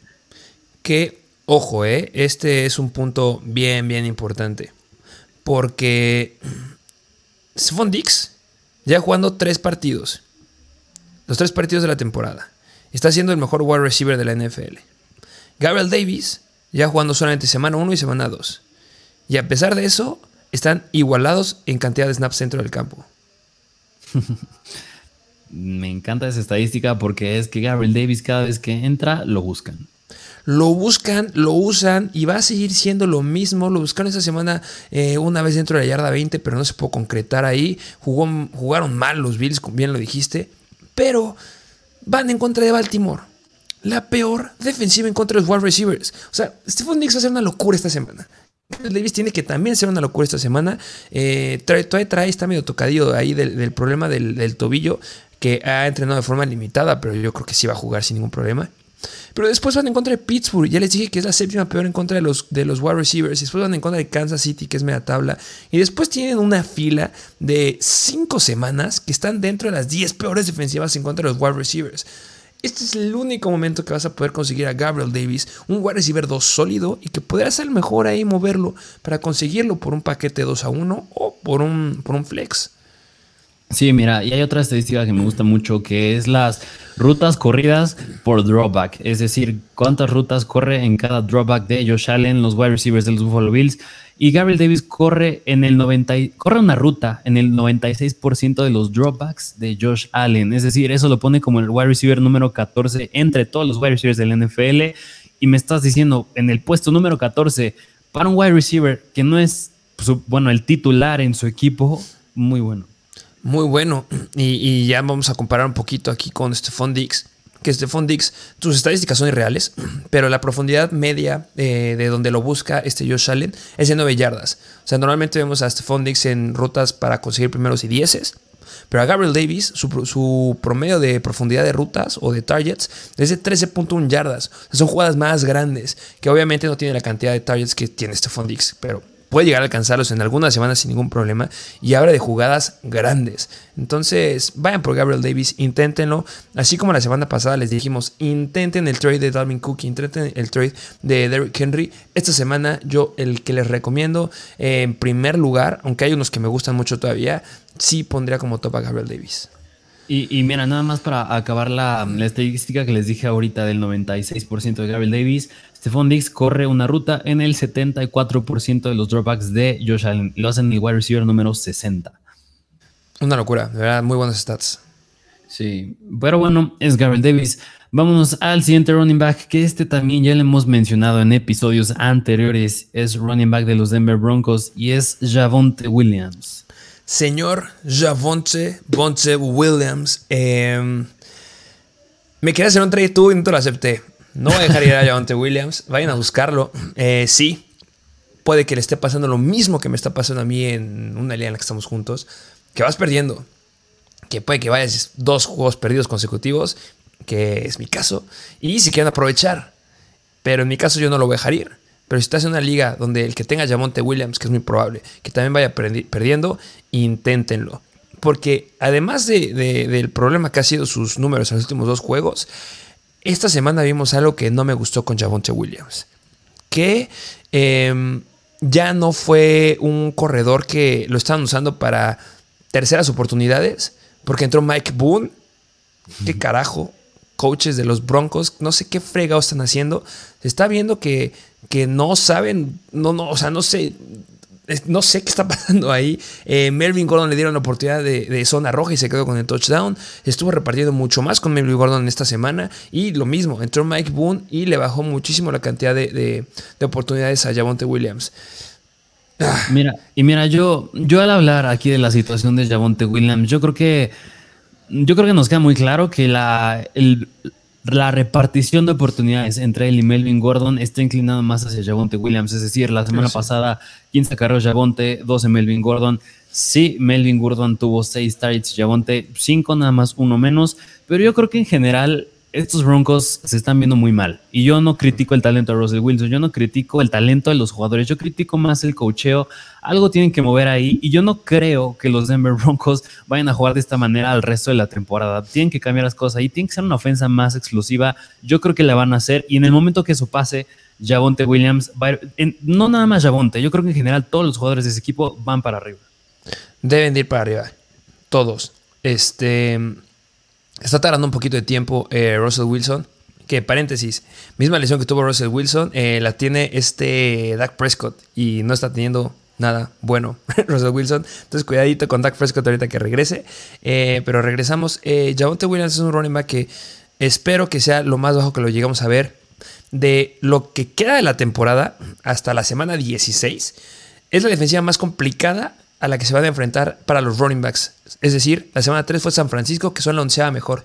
Que, ojo, eh, este es un punto bien, bien importante. Porque Stephon Diggs ya jugando tres partidos. Los tres partidos de la temporada. Está siendo el mejor wide receiver de la NFL. Gabriel Davis ya jugando solamente semana 1 y semana 2. Y a pesar de eso, están igualados en cantidad de snaps dentro del campo. Me encanta esa estadística porque es que Gabriel Davis cada vez que entra lo buscan. Lo buscan, lo usan y va a seguir siendo lo mismo. Lo buscaron esta semana eh, una vez dentro de la yarda 20, pero no se pudo concretar ahí. jugaron mal los Bills, bien lo dijiste. Pero van en contra de Baltimore la peor defensiva en contra de los wide receivers. O sea, Stephen Diggs va a ser una locura esta semana. Davis tiene que también ser una locura esta semana. Eh, trae, trae, está medio tocadillo ahí del, problema del, tobillo, que ha entrenado de forma limitada, pero yo creo que sí va a jugar sin ningún problema. Pero después van en contra de Pittsburgh. Ya les dije que es la séptima peor en contra de los, de los wide receivers. Después van en contra de Kansas City, que es media tabla. Y después tienen una fila de cinco semanas que están dentro de las 10 peores defensivas en contra de los wide receivers. Este es el único momento que vas a poder conseguir a Gabriel Davis, un wide receiver 2 sólido y que podrás ser mejor ahí moverlo para conseguirlo por un paquete 2 a 1 o por un, por un flex. Sí, mira, y hay otra estadística que me gusta mucho que es las rutas corridas por dropback, es decir, cuántas rutas corre en cada dropback de Josh Allen, los wide receivers de los Buffalo Bills y Gabriel Davis corre en el 90, corre una ruta en el 96% de los dropbacks de Josh Allen. Es decir, eso lo pone como el wide receiver número 14 entre todos los wide receivers del NFL. Y me estás diciendo en el puesto número 14 para un wide receiver que no es, bueno, el titular en su equipo, muy bueno. Muy bueno. Y, ya vamos a comparar un poquito aquí con Stephon Diggs que Stephon Dix, sus estadísticas son irreales, pero la profundidad media eh, de donde lo busca este Josh Allen es de 9 yardas. O sea, normalmente vemos a Stephon Dix en rutas para conseguir primeros y dieces, pero a Gabriel Davis, su, promedio de profundidad de rutas o de targets es de 13.1 yardas. son jugadas más grandes, que obviamente no tiene la cantidad de targets que tiene Stephon Dix, pero puede llegar a alcanzarlos en algunas semanas sin ningún problema y habla de jugadas grandes. Entonces, vayan por Gabriel Davis, inténtenlo. Así como la semana pasada les dijimos, intenten el trade de Dalvin Cook, intenten el trade de Derrick Henry. Esta semana yo el que les recomiendo en primer lugar, aunque hay unos que me gustan mucho todavía, sí pondría como top a Gabriel Davis. Y, mira, nada más para acabar la, la estadística que les dije ahorita del 96% de Gabriel Davis, Stephon Diggs corre una ruta en el 74% de los dropbacks de Josh Allen. Lo hacen en el wide receiver número 60. Una locura, de verdad, muy buenos stats. Sí, pero bueno, es Gabriel Davis. Vámonos al siguiente running back, que este también ya le hemos mencionado en episodios anteriores. Es running back de los Denver Broncos y es Javonte Williams. Señor Javonte Bonte Williams, em, me quería hacer un trade tú y no te lo acepté. No voy a dejar ir a Javonte Williams. Vayan a buscarlo. Eh, sí, puede que le esté pasando lo mismo que me está pasando a mí en una liga en la que estamos juntos. Que vas perdiendo. que puede que vayas dos juegos perdidos consecutivos, que es mi caso, y si quieren aprovechar. Pero en mi caso yo no lo voy a dejar ir. Pero si estás en una liga donde el que tenga Jamonte Williams, que es muy probable, que también vaya perdiendo, inténtenlo. Porque además del problema que ha sido sus números en los últimos dos juegos, esta semana vimos algo que no me gustó con Javonte Williams. Que em, ya no fue un corredor que lo estaban usando para terceras oportunidades, porque entró Mike Boone. ¿Qué carajo? Coaches de los Broncos, no sé qué fregados están haciendo. Se está viendo que, que no saben, no, no, o sea, no sé, no sé qué está pasando ahí. Eh, Melvin Gordon le dieron la oportunidad de, zona roja y se quedó con el touchdown. Estuvo repartiendo mucho más con Melvin Gordon esta semana. Y lo mismo, entró Mike Boone y le bajó muchísimo la cantidad de, oportunidades a Javonte Williams. Ah. Mira, y mira, yo, yo al hablar aquí de la situación de Javonte Williams, yo creo que yo creo que nos queda muy claro que la, el, la repartición de oportunidades entre él y Melvin Gordon está inclinado más hacia Javonte Williams. Es decir, la semana pasada, 15 carreras Javonte, 12 Melvin Gordon. Sí, Melvin Gordon tuvo 6 targets, Javonte 5, nada más uno menos. Pero yo creo que en general estos Broncos se están viendo muy mal. Y yo no critico el talento de Russell Wilson, yo no critico el talento de los jugadores, yo critico más el cocheo. Algo tienen que mover ahí. Y yo no creo que los Denver Broncos vayan a jugar de esta manera al resto de la temporada. Tienen que cambiar las cosas ahí, tiene que ser una ofensa más explosiva. Yo creo que la van a hacer. Y en el momento que eso pase, Javonte Williams va a ir, no nada más Javonte, yo creo que en general todos los jugadores de ese equipo van para arriba. Deben ir para arriba. Todos. Este Está tardando un poquito de tiempo eh, Russell Wilson. Que paréntesis, misma lesión que tuvo Russell Wilson, eh, la tiene este Dak Prescott y no está teniendo nada bueno Russell Wilson. Entonces cuidadito con Dak Prescott ahorita que regrese. Eh, pero regresamos. Javonte Williams es un running back que espero que sea lo más bajo que lo llegamos a ver. De lo que queda de la temporada hasta la semana 16, es la defensiva más complicada a la que se van a enfrentar para los running backs. Es decir, la semana 3 fue San Francisco, que son la onceava mejor.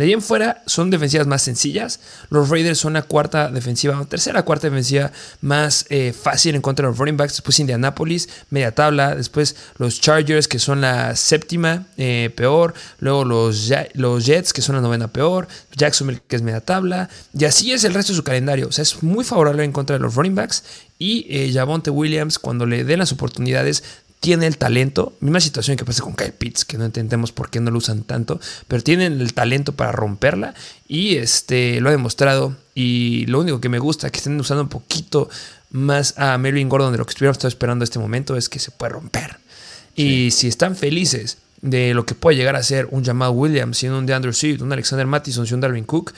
De ahí en fuera son defensivas más sencillas. Los Raiders son la cuarta defensiva, tercera, cuarta defensiva más eh, fácil en contra de los running backs. Después Indianapolis, media tabla. Después los Chargers, que son la séptima eh, peor. Luego los, los Jets, que son la novena peor. Jacksonville, que es media tabla. Y así es el resto de su calendario. O sea, es muy favorable en contra de los running backs. Y eh, Williams, cuando le den las oportunidades, tiene el talento, misma situación que pasa con Kyle Pitts, que no entendemos por qué no lo usan tanto, pero tienen el talento para romperla y este, lo ha demostrado. Y lo único que me gusta que estén usando un poquito más a Melvin Gordon de lo que estuviéramos esperando en este momento es que se puede romper. Y si están felices de lo que puede llegar a ser un Jamal Williams, sin un DeAndre Swift, un Alexander Mattison, sin un Darwin Cook,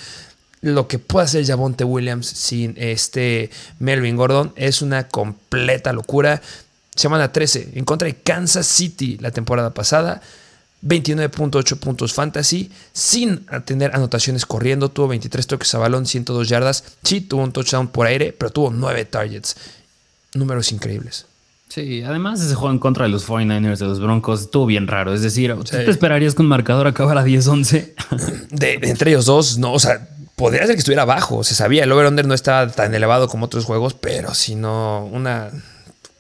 lo que puede hacer Javonte Williams sin este Melvin Gordon es una completa locura. Semana 13, en contra de Kansas City la temporada pasada. 29.8 puntos fantasy, sin tener anotaciones corriendo. Tuvo 23 toques a balón, 102 yardas. Sí, tuvo un touchdown por aire, pero tuvo 9 targets. Números increíbles. Sí, además ese juego en contra de los 49ers, de los Broncos, estuvo bien raro. Es decir, ¿tú te esperarías que un marcador acabara 10-11? De, entre ellos dos, no, o sea, podría ser que estuviera bajo. Se sabía, el over-under no estaba tan elevado como otros juegos, pero si no, una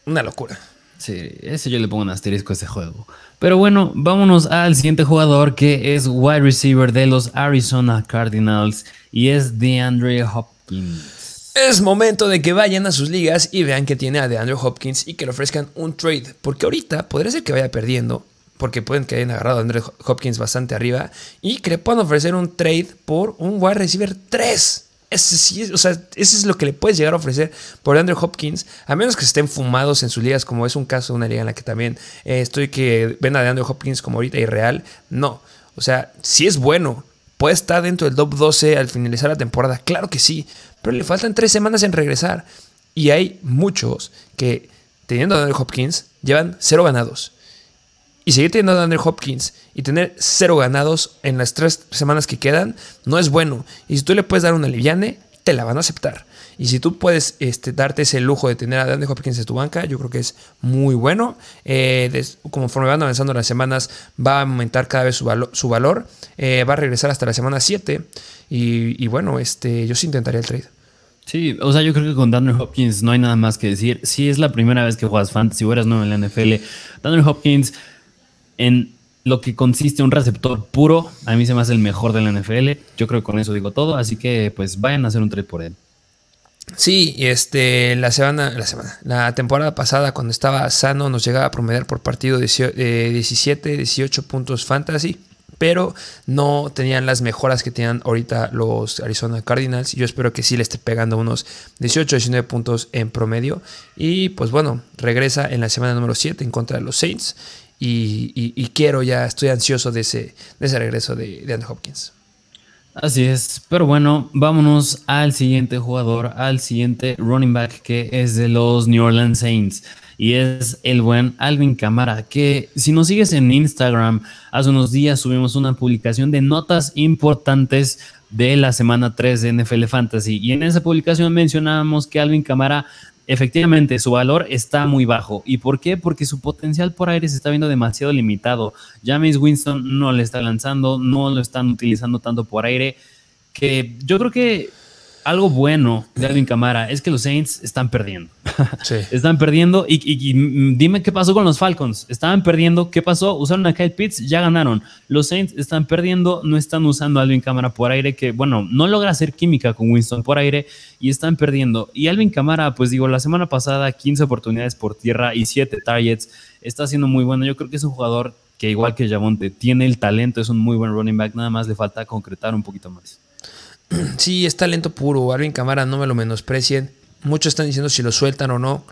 una locura. Sí, ese yo le pongo un asterisco a ese juego. Pero bueno, vámonos al siguiente jugador que es wide receiver de los Arizona Cardinals y es DeAndre Hopkins. Es momento de que vayan a sus ligas y vean que tiene a DeAndre Hopkins y que le ofrezcan un trade. Porque ahorita podría ser que vaya perdiendo, porque pueden que hayan agarrado a DeAndre Hopkins bastante arriba y que le puedan ofrecer un trade por un wide receiver 3. Ese, o sea, es lo que le puedes llegar a ofrecer por Andrew Hopkins, a menos que estén fumados en sus ligas, como es un caso de una liga en la que también eh, estoy que ven a Andrew Hopkins como ahorita irreal. No, o sea, si es bueno, puede estar dentro del top 12 al finalizar la temporada, claro que sí, pero le faltan tres semanas en regresar. Y hay muchos que, teniendo a Andrew Hopkins, llevan cero ganados y seguir teniendo a Andrew Hopkins y tener cero ganados en las tres semanas que quedan no es bueno. Y si tú le puedes dar una liviane, te la van a aceptar. Y si tú puedes este, darte ese lujo de tener a Andrew Hopkins en tu banca, yo creo que es muy bueno. Eh, conforme van avanzando las semanas, va a aumentar cada vez su, su valor. Eh, va a regresar hasta la semana 7. Y, bueno, este, yo sí intentaría el trade. Sí, o sea, yo creo que con Daniel Hopkins no hay nada más que decir. Si es la primera vez que juegas fantasy o eres nuevo en la NFL, Daniel Hopkins en lo que consiste un receptor puro, a mí se me hace el mejor de la NFL. Yo creo que con eso digo todo, así que pues vayan a hacer un trade por él. Sí, este, la semana, la semana, la temporada pasada cuando estaba sano nos llegaba a promediar por partido 17, 18 puntos fantasy, pero no tenían las mejoras que tenían ahorita los Arizona Cardinals. Yo espero que sí le esté pegando unos 18, 19 puntos en promedio. Y pues bueno, regresa en la semana número 7 en contra de los Saints. Y, quiero ya, estoy ansioso de ese, de ese regreso de, de Andrew Hopkins. Así es, pero bueno, vámonos al siguiente jugador, al siguiente running back que es de los New Orleans Saints y es el buen Alvin Camara, que si nos sigues en Instagram, hace unos días subimos una publicación de notas importantes de la semana 3 de NFL Fantasy y en esa publicación mencionábamos que Alvin Camara efectivamente su valor está muy bajo. ¿Y por qué? Porque su potencial por aire se está viendo demasiado limitado. James Winston no le está lanzando, no lo están utilizando tanto por aire, que yo creo que algo bueno de Alvin Camara es que los Saints están perdiendo. están perdiendo y, dime qué pasó con los Falcons. Estaban perdiendo, ¿qué pasó? Usaron a Kyle Pitts, ya ganaron. Los Saints están perdiendo, no están usando a Alvin Camara por aire, que bueno, no logra hacer química con Winston por aire y están perdiendo. Y Alvin Camara, pues digo, la semana pasada 15 oportunidades por tierra y 7 targets. Está siendo muy bueno. Yo creo que es un jugador que igual que Jamonte tiene el talento, es un muy buen running back, nada más le falta concretar un poquito más. Sí, es talento puro. Alvin Camara, no me lo menosprecien. Muchos están diciendo si lo sueltan o no.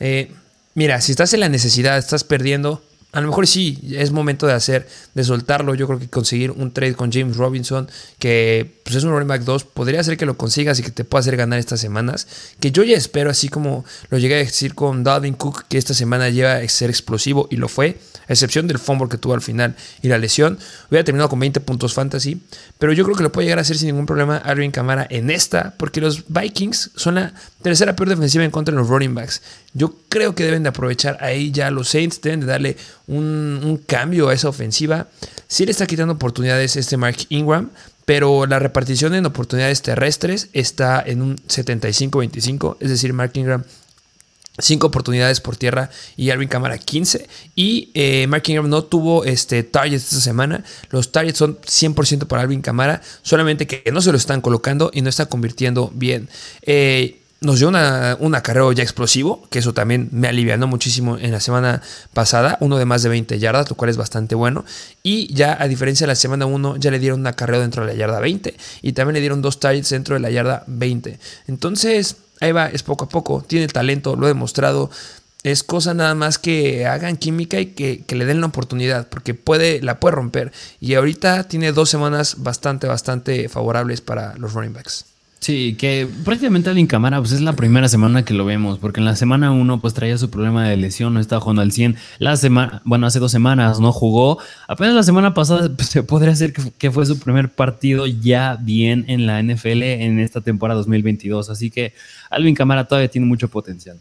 Eh, mira, si estás en la necesidad, estás perdiendo. A lo mejor sí, es momento de hacer, de soltarlo. Yo creo que conseguir un trade con James Robinson, que pues es un running back 2, podría ser que lo consigas y que te pueda hacer ganar estas semanas. Que yo ya espero, así como lo llegué a decir con Dalvin Cook, que esta semana lleva a ser explosivo y lo fue excepción del fumble que tuvo al final y la lesión, hubiera terminado con 20 puntos fantasy, pero yo creo que lo puede llegar a hacer sin ningún problema Alvin Camara en esta, porque los Vikings son la tercera peor defensiva en contra de los running backs. Yo creo que deben de aprovechar ahí ya los Saints, deben de darle un, cambio a esa ofensiva. Sí le está quitando oportunidades este Mark Ingram, pero la repartición en oportunidades terrestres está en un 75-25, es decir, Mark Ingram 5 oportunidades por tierra y Alvin Camara 15. Y eh, Mark Ingram no tuvo este, targets esta semana. Los targets son 100% para Alvin Camara, solamente que no se lo están colocando y no está convirtiendo bien. Eh, nos dio una, un acarreo ya explosivo, que eso también me alivianó muchísimo en la semana pasada, uno de más de 20 yardas, lo cual es bastante bueno. Y ya a diferencia de la semana 1, ya le dieron un acarreo dentro de la yarda 20 y también le dieron dos targets dentro de la yarda 20. Entonces, ahí va, es poco a poco, tiene talento, lo he demostrado. Es cosa nada más que hagan química y que, le den la oportunidad, porque puede, la puede romper. Y ahorita tiene dos semanas bastante, bastante favorables para los running backs. Sí, que prácticamente Alvin Camara pues es la primera semana que lo vemos, porque en la semana 1 pues traía su problema de lesión, no estaba jugando al 100. La semana, bueno, hace dos semanas no jugó. Apenas la semana pasada pues, se podría ser que, fue su primer partido ya bien en la NFL en esta temporada 2022. Así que Alvin Camara todavía tiene mucho potencial.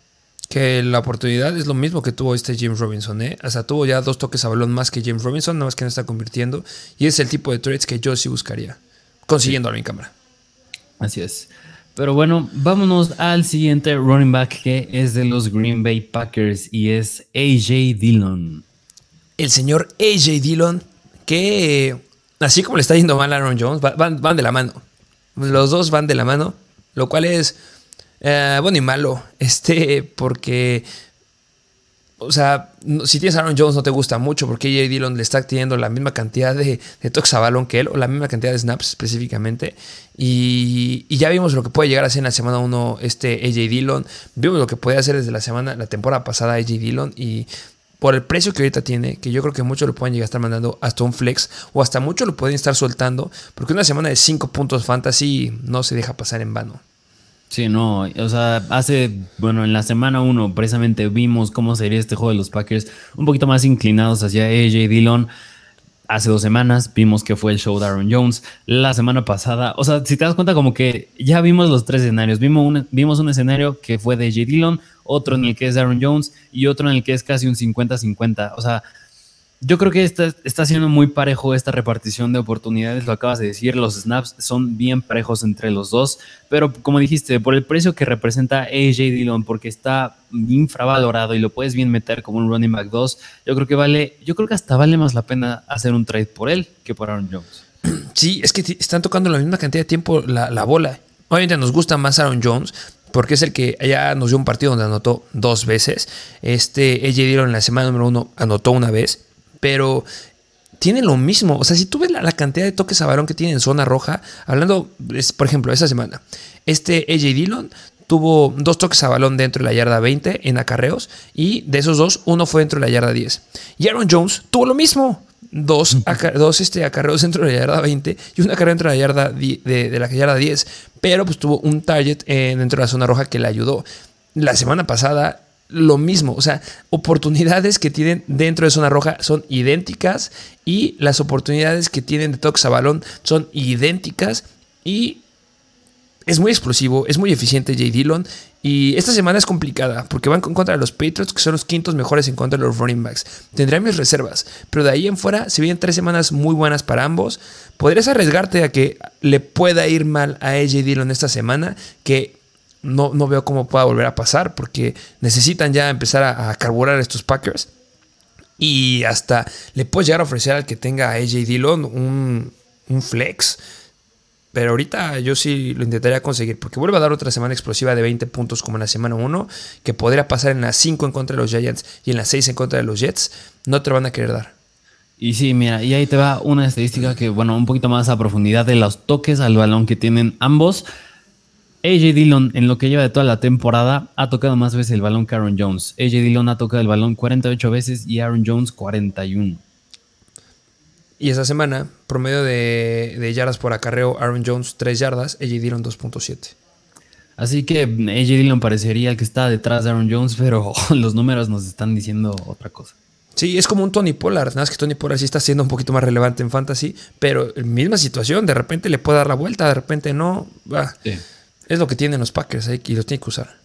Que la oportunidad es lo mismo que tuvo este James Robinson, ¿eh? O sea, tuvo ya dos toques a balón más que James Robinson, nada más que no está convirtiendo. Y es el tipo de trades que yo sí buscaría, consiguiendo a Alvin Camara. Así es. Pero bueno, vámonos al siguiente running back que es de los Green Bay Packers y es AJ Dillon. El señor AJ Dillon, que así como le está yendo mal a Aaron Jones, van, van, de la mano. Los dos van de la mano, lo cual es eh, bueno y malo, este, porque o sea, si tienes Aaron Jones no te gusta mucho porque AJ Dillon le está teniendo la misma cantidad de, de toques a balón que él, o la misma cantidad de snaps específicamente. Y, ya vimos lo que puede llegar a ser en la semana 1 este AJ Dillon. Vimos lo que puede hacer desde la semana, la temporada pasada AJ Dillon. Y por el precio que ahorita tiene, que yo creo que muchos lo pueden llegar a estar mandando hasta un flex, o hasta muchos lo pueden estar soltando, porque una semana de 5 puntos fantasy no se deja pasar en vano. Sí, no, o sea, hace, bueno, en la semana 1 precisamente vimos cómo sería este juego de los Packers, un poquito más inclinados hacia AJ Dillon. Hace dos semanas vimos que fue el show de Aaron Jones. La semana pasada, o sea, si te das cuenta, como que ya vimos los tres escenarios. Vimos un, vimos un escenario que fue de AJ Dillon, otro en el que es Aaron Jones y otro en el que es casi un 50-50. O sea, Yo creo que está, está siendo muy parejo esta repartición de oportunidades, lo acabas de decir, los snaps son bien parejos entre los dos, pero como dijiste, por el precio que representa AJ Dillon, porque está infravalorado y lo puedes bien meter como un running back 2, yo creo que vale, yo creo que hasta vale más la pena hacer un trade por él que por Aaron Jones. Sí, es que están tocando la misma cantidad de tiempo la, la bola. Obviamente nos gusta más Aaron Jones, porque es el que ya nos dio un partido donde anotó dos veces. Este AJ Dillon en la semana número uno anotó una vez pero tiene lo mismo. O sea, si tú ves la, cantidad de toques a balón que tiene en zona roja, hablando, por ejemplo, esa semana, este AJ Dillon tuvo dos toques a balón dentro de la yarda 20 en acarreos y de esos dos, uno fue dentro de la yarda 10. Y Aaron Jones tuvo lo mismo. Dos, dos este, acarreos dentro de la yarda 20 y un acarreo dentro de la yarda, de, la yarda 10, pero pues tuvo un target eh, dentro de la zona roja que le ayudó. La semana pasada lo mismo. O sea, oportunidades que tienen dentro de zona roja son idénticas y las oportunidades que tienen de toques a balón son idénticas y es muy explosivo, es muy eficiente Jay Dillon. Y esta semana es complicada porque van en contra los Patriots, que son los quintos mejores en contra de los running backs. Tendré mis reservas, pero de ahí en fuera se vienen tres semanas muy buenas para ambos. Podrías arriesgarte a que le pueda ir mal a AJ Dillon esta semana, que no, no veo cómo pueda volver a pasar porque necesitan ya empezar a, carburar estos Packers. Y hasta le puedes llegar a ofrecer al que tenga a AJ Dillon un, un flex. Pero ahorita yo sí lo intentaría conseguir, porque vuelve a dar otra semana explosiva de 20 puntos como en la semana 1, que podría pasar en las 5 en contra de los Giants y en las 6 en contra de los Jets. No te lo van a querer dar. Y sí, mira, y ahí te va una estadística que, bueno, un poquito más a profundidad de los toques al balón que tienen ambos. AJ Dillon, en lo que lleva de toda la temporada, ha tocado más veces el balón que Aaron Jones. AJ Dillon ha tocado el balón 48 veces y Aaron Jones 41. Y esa semana, promedio de, yardas por acarreo, Aaron Jones 3 yardas, AJ Dillon 2.7. Así que AJ Dillon parecería el que está detrás de Aaron Jones, pero los números nos están diciendo otra cosa. Sí, es como un Tony Pollard, nada más que Tony Pollard sí está siendo un poquito más relevante en fantasy, pero misma situación, de repente le puede dar la vuelta, de repente no. Sí. Es lo que tienen los Packers ahí y los tienen que usar.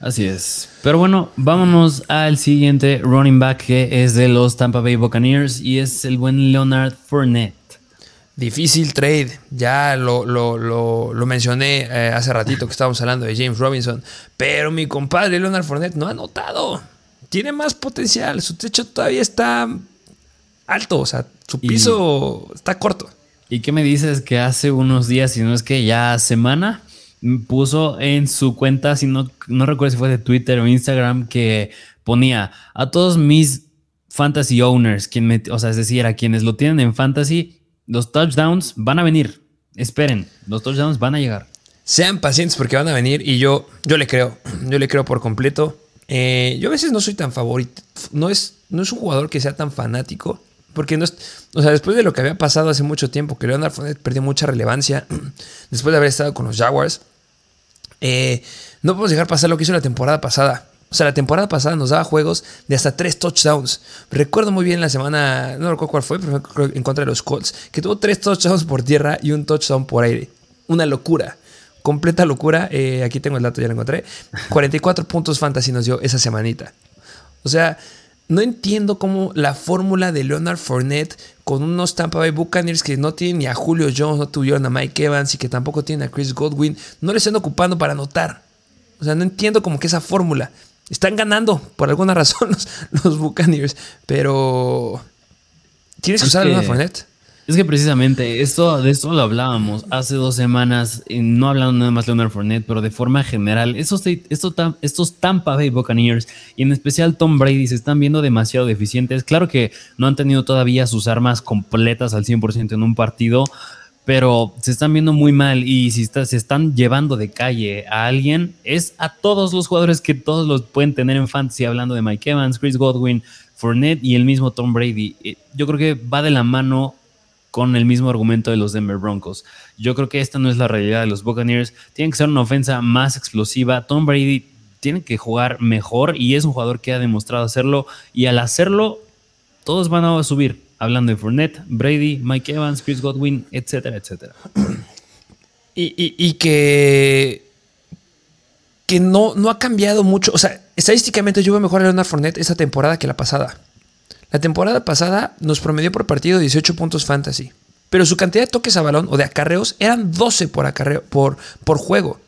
Así es. Pero bueno, vámonos al siguiente running back que es de los Tampa Bay Buccaneers y es el buen Leonard Fournette. Difícil trade. Ya lo, lo, mencioné eh, hace ratito que estábamos hablando de James Robinson. Pero mi compadre Leonard Fournette no ha notado. Tiene más potencial. Su techo todavía está alto. O sea, su piso está corto. ¿Y qué me dices que hace unos días, si no es que ya semana, puso en su cuenta, si no, no recuerdo si fue de Twitter o Instagram, que ponía a todos mis fantasy owners, quien o sea, es decir, a quienes lo tienen en fantasy, los touchdowns van a venir. Esperen, los touchdowns van a llegar. Sean pacientes porque van a venir y yo, yo le creo, yo le creo por completo. Eh, yo a veces no soy tan favorito, no es, no es un jugador que sea tan fanático, porque no es, o sea, después de lo que había pasado hace mucho tiempo, que Leonard Fournette perdió mucha relevancia, después de haber estado con los Jaguars, eh, no podemos dejar pasar lo que hizo la temporada pasada. O sea, la temporada pasada nos daba juegos de hasta tres touchdowns. Recuerdo muy bien la semana, no recuerdo cuál fue, pero en contra de los Colts, que tuvo tres touchdowns por tierra y un touchdown por aire. Una locura. Completa locura. Eh, aquí tengo el dato, ya lo encontré. 44 puntos fantasy nos dio esa semanita. O sea, no entiendo cómo la fórmula de Leonard Fournette con unos Tampa Bay Buccaneers que no tienen ni a Julio Jones, no tuvieron a Mike Evans y que tampoco tienen a Chris Godwin, no le están ocupando para anotar. O sea, no entiendo como que esa fórmula. Están ganando por alguna razón los, Buccaneers, pero tienes que usar a Leonard Fournette. Es que precisamente esto, de esto lo hablábamos hace dos semanas, no hablando nada más de Leonard Fournette, pero de forma general, estos, estos, estos Tampa Bay Buccaneers y en especial Tom Brady se están viendo demasiado deficientes. Claro que no han tenido todavía sus armas completas al 100% en un partido, pero se están viendo muy mal y si se están llevando de calle a alguien, es a todos los jugadores que todos los pueden tener en fantasy, hablando de Mike Evans, Chris Godwin, Fournette y el mismo Tom Brady. Eh, yo creo que va de la mano con el mismo argumento de los Denver Broncos. Yo creo que esta no es la realidad de los Buccaneers. Tienen que ser una ofensa más explosiva. Tom Brady tiene que jugar mejor y es un jugador que ha demostrado hacerlo. Y al hacerlo, todos van a subir. Hablando de Fournette, Brady, Mike Evans, Chris Godwin, etcétera, etcétera. Y, que, que no, no ha cambiado mucho. O sea, estadísticamente yo veo mejor a Leonard Fournette esa temporada que la pasada. La temporada pasada nos promedió por partido 18 puntos fantasy, pero su cantidad de toques a balón o de acarreos eran 12 por, juego.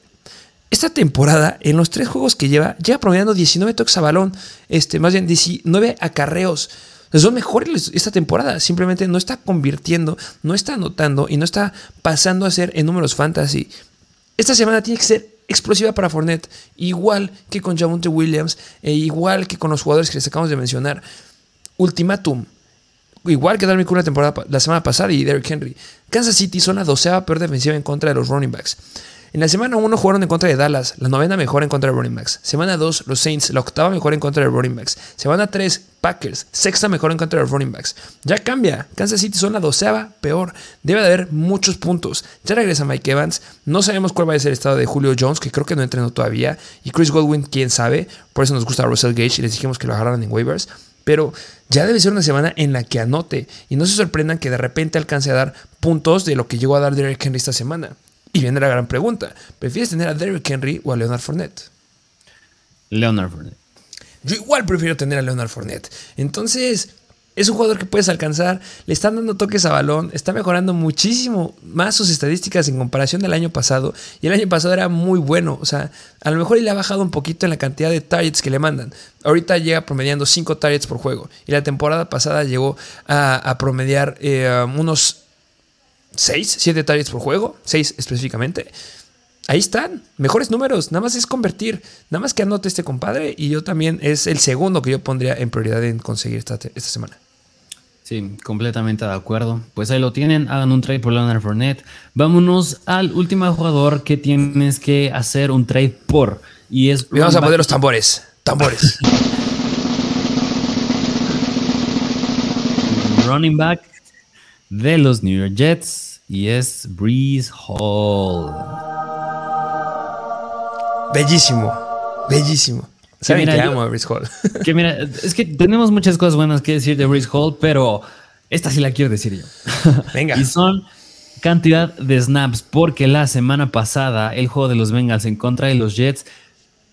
Esta temporada, en los tres juegos que lleva, lleva promediando 19 toques a balón, este, más bien 19 acarreos. Son mejores esta temporada. Simplemente no está convirtiendo, no está anotando y no está pasando a ser en números fantasy. Esta semana tiene que ser explosiva para Fournette, igual que con Javonte Williams, e igual que con los jugadores que les acabamos de mencionar. Ultimatum. Igual que Darwin Cook la, temporada, la semana pasada y Derrick Henry. Kansas City son la doceava peor defensiva en contra de los running backs. En la semana 1 jugaron en contra de Dallas, la novena mejor en contra de running backs. Semana 2, los Saints, la octava mejor en contra de running backs. Semana 3, Packers, sexta mejor en contra de running backs. Ya cambia, Kansas City son la doceava peor. Debe de haber muchos puntos. Ya regresa Mike Evans, no sabemos cuál va a ser el estado de Julio Jones, que creo que no entrenó todavía. Y Chris Godwin, quién sabe. Por eso nos gusta Russell Gage y les dijimos que lo agarraran en waivers. Pero ya debe ser una semana en la que anote y no se sorprendan que de repente alcance a dar puntos de lo que llegó a dar Derrick Henry esta semana. Y viene la gran pregunta: ¿prefieres tener a Derrick Henry o a Leonard Fournette? Leonard Fournette. Yo igual prefiero tener a Leonard Fournette. Entonces, es un jugador que puedes alcanzar, le están dando toques a balón, está mejorando muchísimo más sus estadísticas en comparación del año pasado. Y el año pasado era muy bueno, o sea, a lo mejor le ha bajado un poquito en la cantidad de targets que le mandan. Ahorita llega promediando 5 targets por juego. Y la temporada pasada llegó a, promediar eh, unos 6, 7 targets por juego, 6 específicamente. Ahí están, mejores números, nada más es convertir, nada más que anote este compadre y yo también es el segundo que yo pondría en prioridad en conseguir esta, esta semana. Sí, completamente de acuerdo. Pues ahí lo tienen, hagan un trade por Leonard Fournette. Vámonos al último jugador que tienes que hacer un trade por y es... Y vamos a poner los tambores, tambores. running back de los New York Jets y es Breeze Hall. Bellísimo, bellísimo. Saben que amo a Breeze Hall. Que mira, es que tenemos muchas cosas buenas que decir de Breeze Hall, pero esta sí la quiero decir yo. Venga. y son cantidad de snaps, porque la semana pasada el juego de los Bengals en contra de los Jets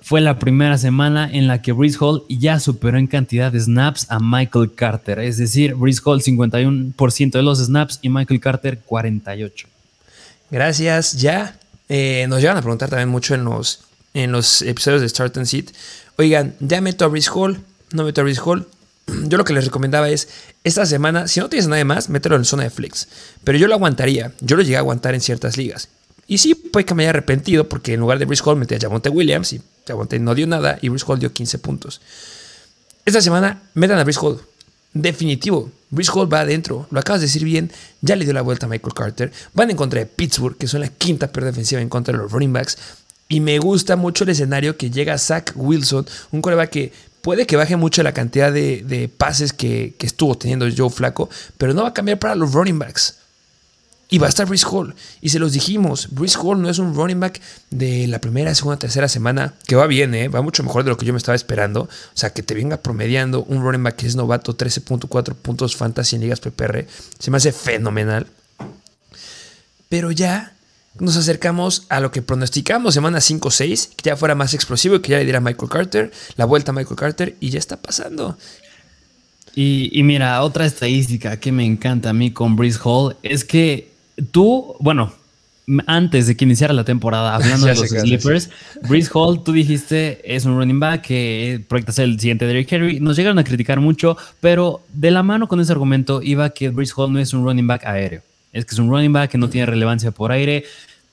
fue la primera semana en la que Breeze Hall ya superó en cantidad de snaps a Michael Carter. Es decir, Breeze Hall 51% de los snaps y Michael Carter 48%. Gracias. Ya eh, nos llegan a preguntar también mucho en los, en los episodios de Start and Sit. Oigan, ya meto a Breeze Hall, no meto a Breeze Hall. Yo lo que les recomendaba es, esta semana, si no tienes nada más, mételo en zona de flex. Pero yo lo aguantaría. Yo lo llegué a aguantar en ciertas ligas. Y sí, puede que me haya arrepentido porque en lugar de Brice Hall metí a Jamonte Williams y Jamonte no dio nada y Brice Hall dio 15 puntos. Esta semana metan a Brice Hall. Definitivo. Brice Hall va adentro. Lo acabas de decir bien. Ya le dio la vuelta a Michael Carter. Van en contra de Pittsburgh, que son la quinta peor defensiva en contra de los running backs. Y me gusta mucho el escenario que llega Zach Wilson, un coreback que puede que baje mucho la cantidad de, pases que, estuvo teniendo Joe Flaco, pero no va a cambiar para los running backs. Y va a estar Brice Hall. Y se los dijimos, Brice Hall no es un running back de la primera, segunda, tercera semana, que va bien, ¿eh? va mucho mejor de lo que yo me estaba esperando. O sea, que te venga promediando un running back que es novato, 13.4 puntos fantasy en ligas PPR. Se me hace fenomenal. Pero ya nos acercamos a lo que pronosticamos semana 5-6, que ya fuera más explosivo y que ya le diera Michael Carter, la vuelta a Michael Carter, y ya está pasando. Y, y, mira, otra estadística que me encanta a mí con Brice Hall es que tú, bueno, antes de que iniciara la temporada, hablando de los sleepers, Breeze Hall, tú dijiste es un running back que proyecta ser el siguiente Derrick Henry. Nos llegaron a criticar mucho, pero de la mano con ese argumento iba que Breeze Hall no es un running back aéreo. Es que es un running back que no tiene relevancia por aire.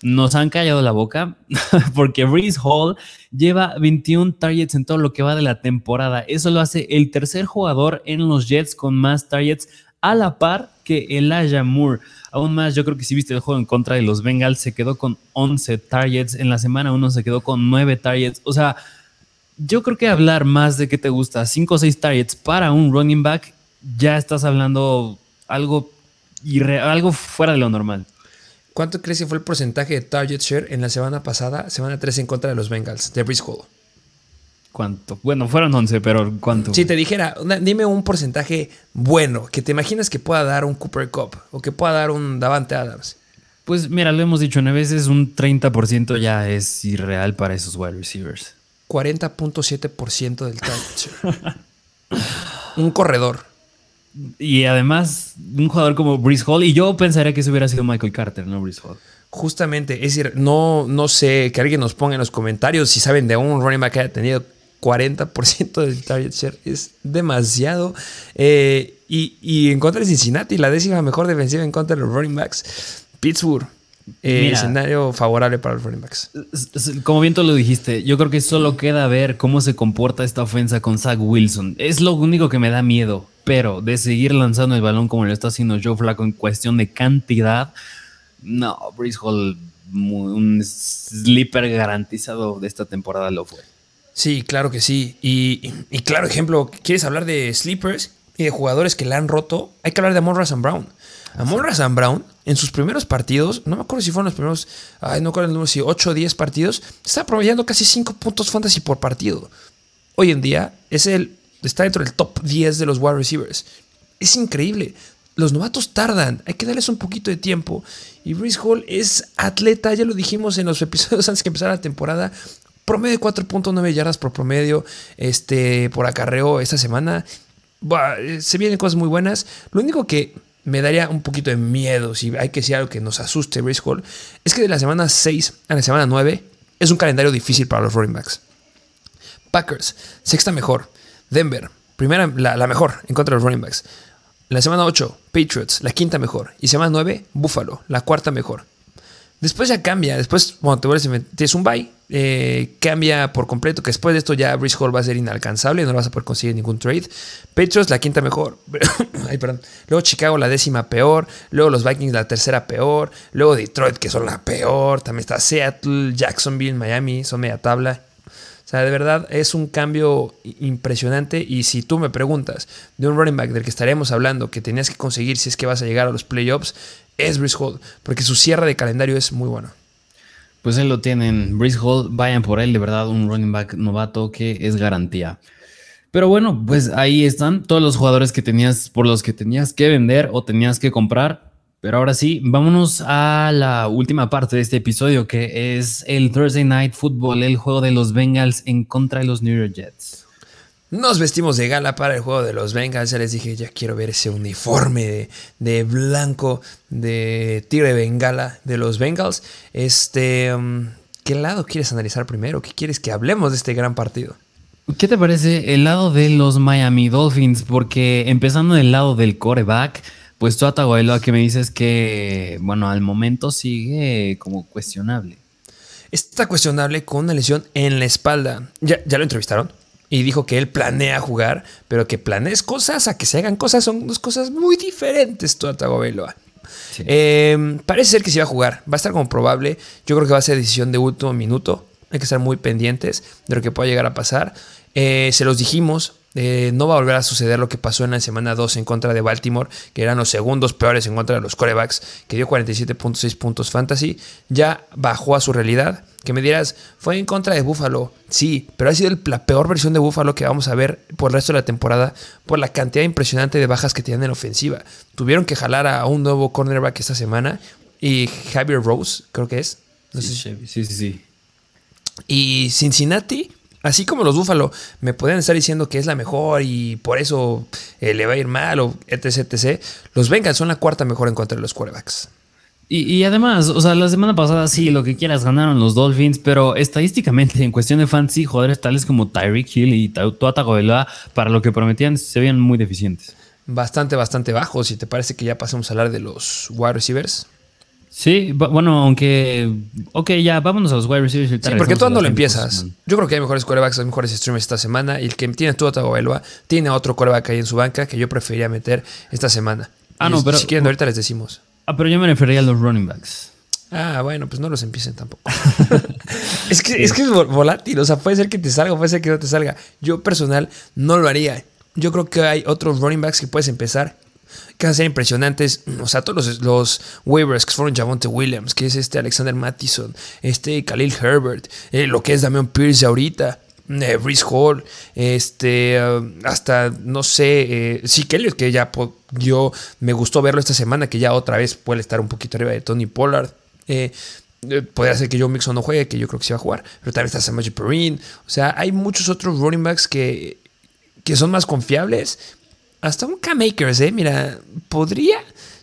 Nos han callado la boca porque Breeze Hall lleva 21 targets en todo lo que va de la temporada. Eso lo hace el tercer jugador en los Jets con más targets a la par que Elijah Moore. Aún más, yo creo que si viste el juego en contra de los Bengals, se quedó con 11 targets. En la semana 1 se quedó con 9 targets. O sea, yo creo que hablar más de que te gusta 5 o 6 targets para un running back, ya estás hablando algo, algo fuera de lo normal. ¿Cuánto crees que fue el porcentaje de target share en la semana pasada, semana 3 en contra de los Bengals, de Brice Hall? ¿Cuánto? Bueno, fueron 11, pero ¿cuánto? Si te dijera, dime un porcentaje bueno que te imaginas que pueda dar un Cooper Cup o que pueda dar un Davante Adams. Pues mira, lo hemos dicho nueve veces, un 30% ya es irreal para esos wide receivers. 40.7% del target un corredor. Y además, un jugador como Brice Hall, y yo pensaría que eso hubiera sido Michael Carter, no Brice Hall. Justamente, es decir, no, no sé, que alguien nos ponga en los comentarios si saben de un running back que haya tenido 40% del target share. Es demasiado. Eh, y, en contra de Cincinnati, la décima mejor defensiva en contra de los running backs. Pittsburgh. Eh, escenario favorable para los running backs. Como bien tú lo dijiste, yo creo que solo queda ver cómo se comporta esta ofensa con Zach Wilson. Es lo único que me da miedo, pero de seguir lanzando el balón como lo está haciendo Joe Flacco en cuestión de cantidad, no, Breeze Hall, un sleeper garantizado de esta temporada lo fue. Sí, claro que sí. Y, claro, ejemplo, ¿quieres hablar de sleepers y de jugadores que le han roto? Hay que hablar de Amon Razan Brown. Amon Razan Brown, en sus primeros partidos, no me acuerdo si fueron los primeros, ay, no acuerdo el número, si 8 o 10 partidos, está promediando casi 5 puntos fantasy por partido. Hoy en día es el, está dentro del top 10 de los wide receivers. Es increíble. Los novatos tardan, hay que darles un poquito de tiempo. Y Brice Hall es atleta, ya lo dijimos en los episodios antes que empezara la temporada. Promedio de 4.9 yardas por promedio este, por acarreo esta semana. se vienen cosas muy buenas. Lo único que me daría un poquito de miedo, si hay que decir algo que nos asuste Brice Hall, es que de la semana 6 a la semana 9 es un calendario difícil para los running backs. Packers, sexta mejor. Denver, primera, la, la mejor en contra de los running backs. La semana 8, Patriots, la quinta mejor. Y semana 9, Buffalo, la cuarta mejor. Después ya cambia. Después, cuando te vuelves tienes un bye, eh, cambia por completo. Que después de esto ya Brice Hall va a ser inalcanzable. No vas a poder conseguir ningún trade. Patriots, la quinta mejor. Ay, perdón. Luego Chicago, la décima peor. Luego los Vikings, la tercera peor. Luego Detroit, que son la peor. También está Seattle, Jacksonville, Miami. Son media tabla. Sea, de verdad es un cambio impresionante. Y si tú me preguntas de un running back del que estaremos hablando que tenías que conseguir si es que vas a llegar a los playoffs, es Brice Hall, porque su cierre de calendario es muy bueno. Pues él lo tienen. Brice Hall, vayan por él, de verdad, un running back novato que es garantía. Pero bueno, pues ahí están todos los jugadores que tenías, por los que tenías que vender o tenías que comprar. Pero ahora sí, vámonos a la última parte de este episodio, que es el Thursday Night Football, el juego de los Bengals en contra de los New York Jets. Nos vestimos de gala para el juego de los Bengals. Ya les dije, ya quiero ver ese uniforme de, blanco de tigre bengala de los Bengals. Este, um, ¿qué lado quieres analizar primero? ¿Qué quieres que hablemos de este gran partido? ¿Qué te parece el lado de los Miami Dolphins? Porque empezando del lado del coreback, pues tú, Atahuelo, que me dices que, bueno, al momento sigue como cuestionable. Está cuestionable con una lesión en la espalda. ¿Ya, ya lo entrevistaron? Y dijo que él planea jugar, pero que planees cosas a que se hagan cosas son dos cosas muy diferentes, tú, Atahuelo. Em, parece ser que sí va a jugar. Va a estar como probable. Yo creo que va a ser decisión de último minuto. Hay que estar muy pendientes de lo que pueda llegar a pasar. Eh, se los dijimos, eh, no va a volver a suceder lo que pasó en la semana 2 en contra de Baltimore, que eran los segundos peores en contra de los corebacks, que dio 47.6 puntos fantasy. Ya bajó a su realidad. Que me dirás, fue en contra de Buffalo. Sí, pero ha sido la peor versión de Buffalo que vamos a ver por el resto de la temporada por la cantidad impresionante de bajas que tienen en ofensiva. Tuvieron que jalar a un nuevo cornerback esta semana y Javier Rose, creo que es. sí, sí, sí. Y Cincinnati Así como los Búfalo me pueden estar diciendo que es la mejor y por eso eh, le va a ir mal o etc, etc. Los Bengals son la cuarta mejor en contra de los quarterbacks. Y, además, o sea, la semana pasada sí, lo que quieras ganaron los Dolphins, pero estadísticamente, en cuestión de fantasy, jugadores tales como Tyreek Hill y Tua Tagovailoa, para lo que prometían, se veían muy deficientes. Bastante, bastante bajos. Si te parece que ya pasamos a hablar de los wide receivers. Sí, bueno, aunque. Ok, ya, vámonos a los wide receivers. Sí, porque tú no lo empiezas. Yo creo que hay mejores quarterbacks, hay mejores streamers esta semana. Y el que tiene tu Tagovailoa tiene otro quarterback ahí en su banca que yo preferiría meter esta semana. Ah, no, pero. Si quieren, ahorita les decimos. Ah, pero yo me refería a los running backs. Ah, bueno, pues no los empiecen tampoco. es, que, es que es volátil, o sea, puede ser que te salga, puede ser que no te salga. Yo personal no lo haría. Yo creo que hay otros running backs que puedes empezar que van a ser impresionantes. O sea, todos los, waivers que fueron Javonte Williams, que es este Alexander Mattison, este Khalil Herbert, eh, lo que es Damian Pierce ahorita. Eh, Hall, este, uh, hasta no sé, eh, sí, Kelly, que ya yo me gustó verlo esta semana, que ya otra vez puede estar un poquito arriba de Tony Pollard. Eh, eh Podría ser que Joe Mixon no juegue, que yo creo que sí va a jugar, pero también está Samaji Perrine. O sea, hay muchos otros running backs que, que son más confiables hasta un K-Makers, ¿eh? Mira, podría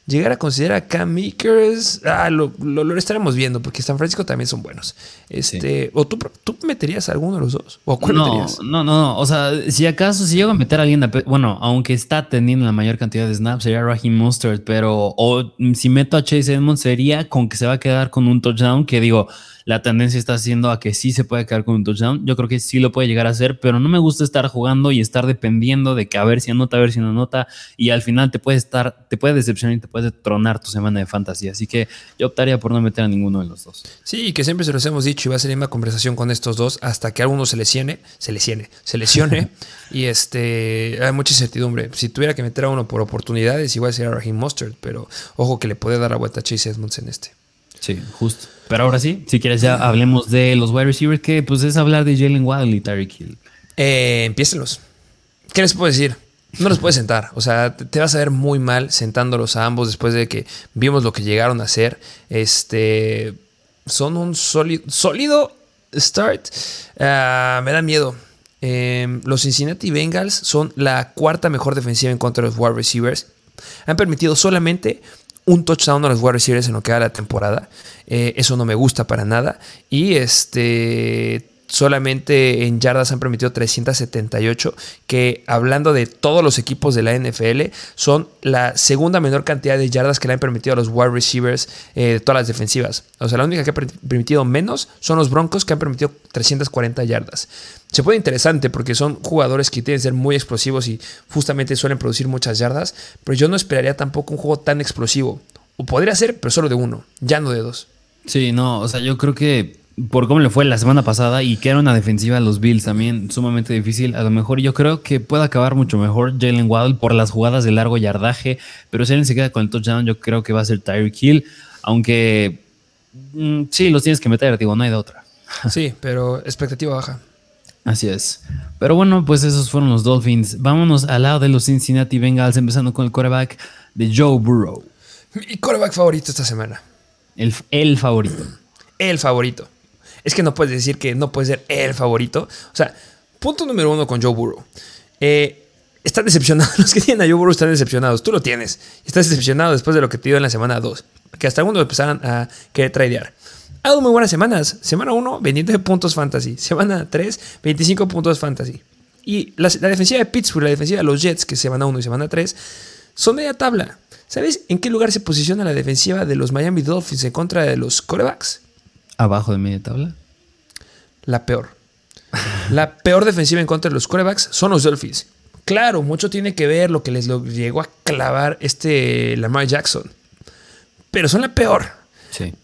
llegar a considerar a Cam Makers, ah, lo, lo, estaremos viendo, porque San Francisco también son buenos. Este, ¿O tú, tú meterías a alguno de los dos? ¿O cuál no, meterías? No, no, no. O sea, si acaso, si llego a meter a alguien, bueno, aunque está teniendo la mayor cantidad de snaps, sería Raheem Mustard, pero o si meto a Chase Edmonds sería con que se va a quedar con un touchdown que digo, la tendencia está haciendo a que sí se puede quedar con un touchdown. Yo creo que sí lo puede llegar a hacer, pero no me gusta estar jugando y estar dependiendo de que a ver si anota, a ver si no anota. Y al final te puede estar, te puede decepcionar y te puede tronar tu semana de fantasía. Así que yo optaría por no meter a ninguno de los dos. Sí, que siempre se los hemos dicho y va a ser una conversación con estos dos hasta que alguno se lesione, se lesione, se lesione. y este, hay mucha incertidumbre. Si tuviera que meter a uno por oportunidades, igual sería Raheem Mustard, pero ojo que le puede dar la vuelta a Chase Edmonds en este. Sí, justo. Pero ahora sí, si quieres ya hablemos de los wide receivers, que pues es hablar de Jalen Waddle y Tyreek Hill. Eh, ¿Qué les puedo decir? No los puedes sentar. O sea, te vas a ver muy mal sentándolos a ambos después de que vimos lo que llegaron a hacer. Este. Son un sólido, sólido start. Ah, me da miedo. Em, los Cincinnati Bengals son la cuarta mejor defensiva en contra de los wide receivers. Han permitido solamente un touchdown a los wide receivers en lo que da la temporada. Eh, eso no me gusta para nada. Y este solamente en yardas han permitido 378, que hablando de todos los equipos de la NFL, son la segunda menor cantidad de yardas que le han permitido a los wide receivers eh, de todas las defensivas. O sea, la única que ha permitido menos son los Broncos, que han permitido 340 yardas. Se puede interesante porque son jugadores que tienen que ser muy explosivos y justamente suelen producir muchas yardas, pero yo no esperaría tampoco un juego tan explosivo. O podría ser, pero solo de uno, ya no de dos. Sí, no, o sea, yo creo que por cómo le fue la semana pasada y que era una defensiva de los Bills también sumamente difícil, a lo mejor yo creo que puede acabar mucho mejor Jalen Waddle por las jugadas de largo yardaje, pero si alguien se queda con el touchdown yo creo que va a ser Tyreek Hill, aunque mm, sí, los tienes que meter, digo, no hay de otra. Sí, pero expectativa baja. Así es. Pero bueno, pues esos fueron los Dolphins. Vámonos al lado de los Cincinnati Bengals, empezando con el quarterback de Joe Burrow. Mi quarterback favorito esta semana. El, el favorito. El favorito es que no puedes decir que no puede ser el favorito. O sea, punto número uno con Joe Burrow. Eh, están decepcionados. Los que tienen a Joe Burrow están decepcionados. Tú lo tienes. Estás decepcionado después de lo que te dio en la semana 2. Que hasta algunos empezaron a querer tradear. Ha dado muy buenas semanas. Semana 1, 29 puntos fantasy. Semana 3, 25 puntos fantasy. Y la, defensiva de Pittsburgh, la defensiva de los Jets, que semana 1 y semana 3, son media tabla. ¿Sabes en qué lugar se posiciona la defensiva de los Miami Dolphins en contra de los corebacks? Abajo de media tabla? La peor. la peor defensiva en contra de los corebacks son los Dolphins. Claro, mucho tiene que ver lo que les llegó a clavar este Lamar Jackson. Pero son la peor.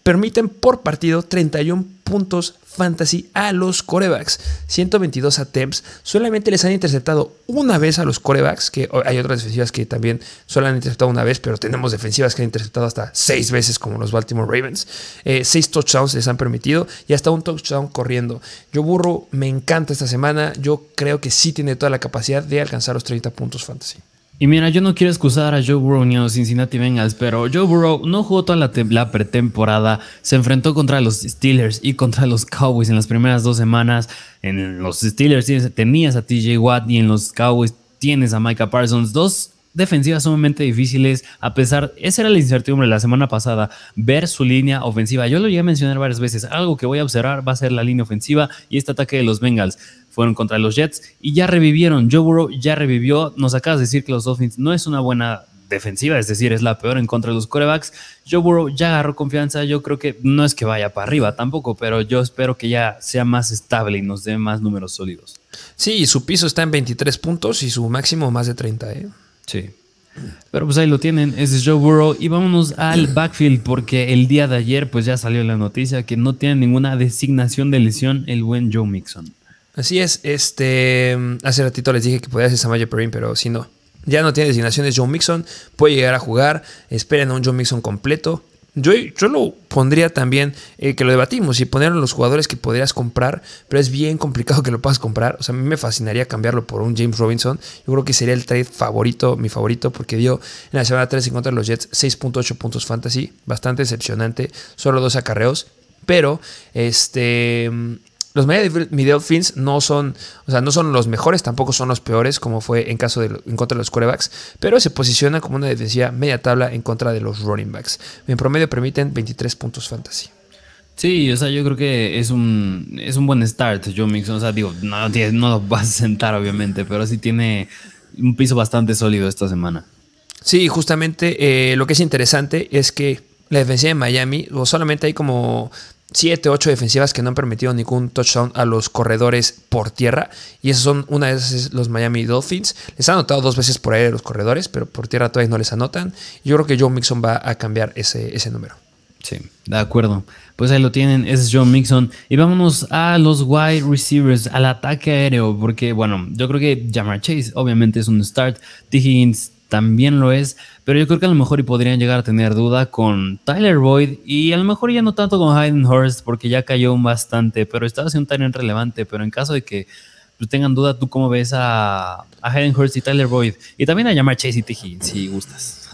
Permiten por partido 31 puntos fantasy a los corebacks. 122 attempts. Solamente les han interceptado una vez a los corebacks, que hay otras defensivas que también solo han interceptado una vez, pero tenemos defensivas que han interceptado hasta seis veces, como los Baltimore Ravens. Eh, seis touchdowns les han permitido y hasta un touchdown corriendo. Yo burro, me encanta esta semana. Yo creo que sí tiene toda la capacidad de alcanzar los 30 puntos fantasy. Y mira, yo no quiero excusar a Joe Burrow ni a los Cincinnati Bengals, pero Joe Burrow no jugó toda la, pretemporada, se enfrentó contra los Steelers y contra los Cowboys en las primeras dos semanas. En los Steelers tenías a TJ Watt y en los Cowboys tienes a Micah Parsons, dos defensivas sumamente difíciles, a pesar, esa era la incertidumbre la semana pasada, ver su línea ofensiva. Yo lo llegué a mencionar varias veces, algo que voy a observar va a ser la línea ofensiva y este ataque de los Bengals fueron contra los Jets y ya revivieron. Joe Burrow ya revivió. Nos acabas de decir que los Dolphins no es una buena defensiva, es decir, es la peor en contra de los corebacks. Joe Burrow ya agarró confianza. Yo creo que no es que vaya para arriba tampoco, pero yo espero que ya sea más estable y nos dé más números sólidos. Sí, su piso está en 23 puntos y su máximo más de 30, ¿eh? Sí. Pero pues ahí lo tienen, ese es Joe Burrow. Y vámonos al backfield, porque el día de ayer pues ya salió la noticia que no tiene ninguna designación de lesión el buen Joe Mixon. Así es, este, hace ratito les dije que podía ser Samaya Perrin, pero si no. Ya no tiene designaciones John Mixon, puede llegar a jugar, esperen a un John Mixon completo. Yo, yo lo pondría también, eh, que lo debatimos, y poner los jugadores que podrías comprar, pero es bien complicado que lo puedas comprar. O sea, a mí me fascinaría cambiarlo por un James Robinson. Yo creo que sería el trade favorito, mi favorito, porque dio en la semana 3 en contra de los Jets 6.8 puntos fantasy, bastante decepcionante, solo dos acarreos. Pero, este, los Miami Dolphins no son, o sea, no son los mejores, tampoco son los peores, como fue en caso de en contra de los quarterbacks, pero se posiciona como una defensiva media tabla en contra de los running backs. En promedio permiten 23 puntos fantasy. Sí, o sea, yo creo que es un, es un buen start, Joe Mixon. O sea, digo, no, no lo vas a sentar, obviamente, pero sí tiene un piso bastante sólido esta semana. Sí, justamente eh, lo que es interesante es que la defensiva de Miami, o solamente hay como 7, 8 defensivas que no han permitido ningún touchdown a los corredores por tierra. Y esos son una de esas los Miami Dolphins. Les han anotado dos veces por aire los corredores, pero por tierra todavía no les anotan. Yo creo que Joe Mixon va a cambiar ese, ese número. Sí, de acuerdo. Pues ahí lo tienen, es John Mixon. Y vámonos a los wide receivers, al ataque aéreo, porque bueno, yo creo que Jamar Chase obviamente es un start. T. Higgins también lo es, pero yo creo que a lo mejor y podrían llegar a tener duda con Tyler Boyd y a lo mejor ya no tanto con Hayden Hurst porque ya cayó bastante, pero estaba haciendo un relevante, pero en caso de que pues, tengan duda, ¿tú cómo ves a, a Hayden Hurst y Tyler Boyd? Y también a llamar Chase y T. Higgins, si gustas.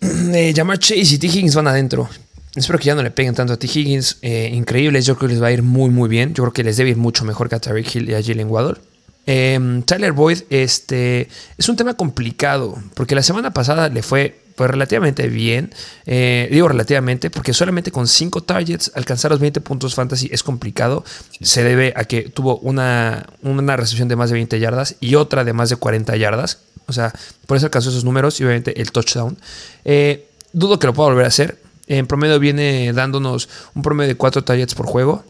eh, llamar Chase y T. Higgins van adentro. Espero que ya no le peguen tanto a T. Higgins. Eh, increíbles, yo creo que les va a ir muy, muy bien. Yo creo que les debe ir mucho mejor que a Tariq Hill y a Jalen Waddle. Em, Tyler Boyd este, es un tema complicado, porque la semana pasada le fue pues, relativamente bien. Eh, digo relativamente, porque solamente con 5 targets alcanzar los 20 puntos fantasy es complicado. Se debe a que tuvo una, una recepción de más de 20 yardas y otra de más de 40 yardas. O sea, por eso alcanzó esos números y obviamente el touchdown. Eh, dudo que lo pueda volver a hacer. En promedio viene dándonos un promedio de 4 targets por juego.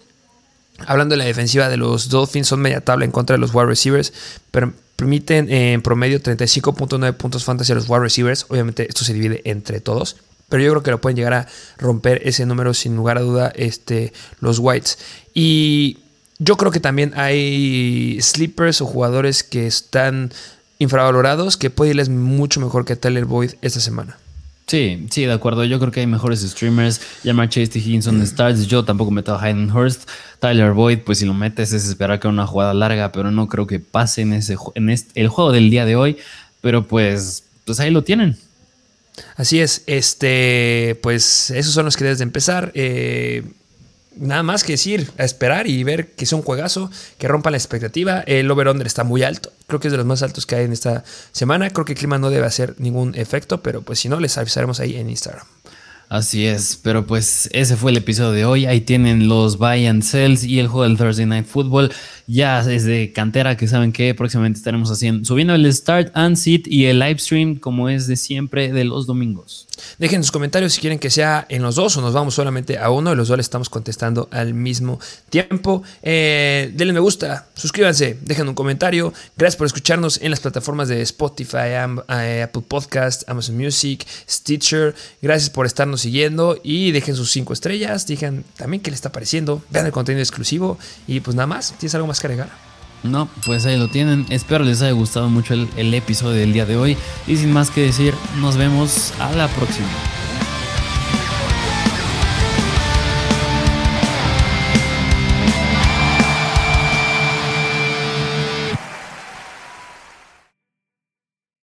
Hablando de la defensiva de los Dolphins, son media tabla en contra de los wide receivers, pero permiten en promedio 35.9 puntos fantasy a los wide receivers. Obviamente esto se divide entre todos, pero yo creo que lo pueden llegar a romper ese número sin lugar a duda este, los Whites. Y yo creo que también hay sleepers o jugadores que están infravalorados que puede irles mucho mejor que Tyler Boyd esta semana. Sí, sí, de acuerdo. Yo creo que hay mejores streamers. Llamar Chase Higginson de Stars. Yo tampoco meto a Hayden Hurst. Tyler Boyd, pues si lo metes es esperar que una jugada larga, pero no creo que pase en, ese, en este, el juego del día de hoy. Pero pues, pues ahí lo tienen. Así es. Este, pues esos son los que debes de empezar. Eh, nada más que decir, a esperar y ver que es un juegazo, que rompa la expectativa. El over-under está muy alto, creo que es de los más altos que hay en esta semana. Creo que el clima no debe hacer ningún efecto, pero pues si no, les avisaremos ahí en Instagram. Así es, pero pues ese fue el episodio de hoy. Ahí tienen los buy and sells y el juego del Thursday Night Football. Ya es de cantera que saben que próximamente estaremos haciendo, subiendo el start and sit y el live stream como es de siempre de los domingos. Dejen sus comentarios si quieren que sea en los dos o nos vamos solamente a uno los dos le estamos contestando al mismo tiempo. Eh, denle me gusta, suscríbanse, dejen un comentario. Gracias por escucharnos en las plataformas de Spotify, eh, Apple Podcast, Amazon Music, Stitcher. Gracias por estarnos siguiendo y dejen sus cinco estrellas. Digan también qué les está pareciendo. Vean el contenido exclusivo y pues nada más. ¿Tienes algo más que agregar? No, pues ahí lo tienen. Espero les haya gustado mucho el episodio del día de hoy. Y sin más que decir, nos vemos a la próxima.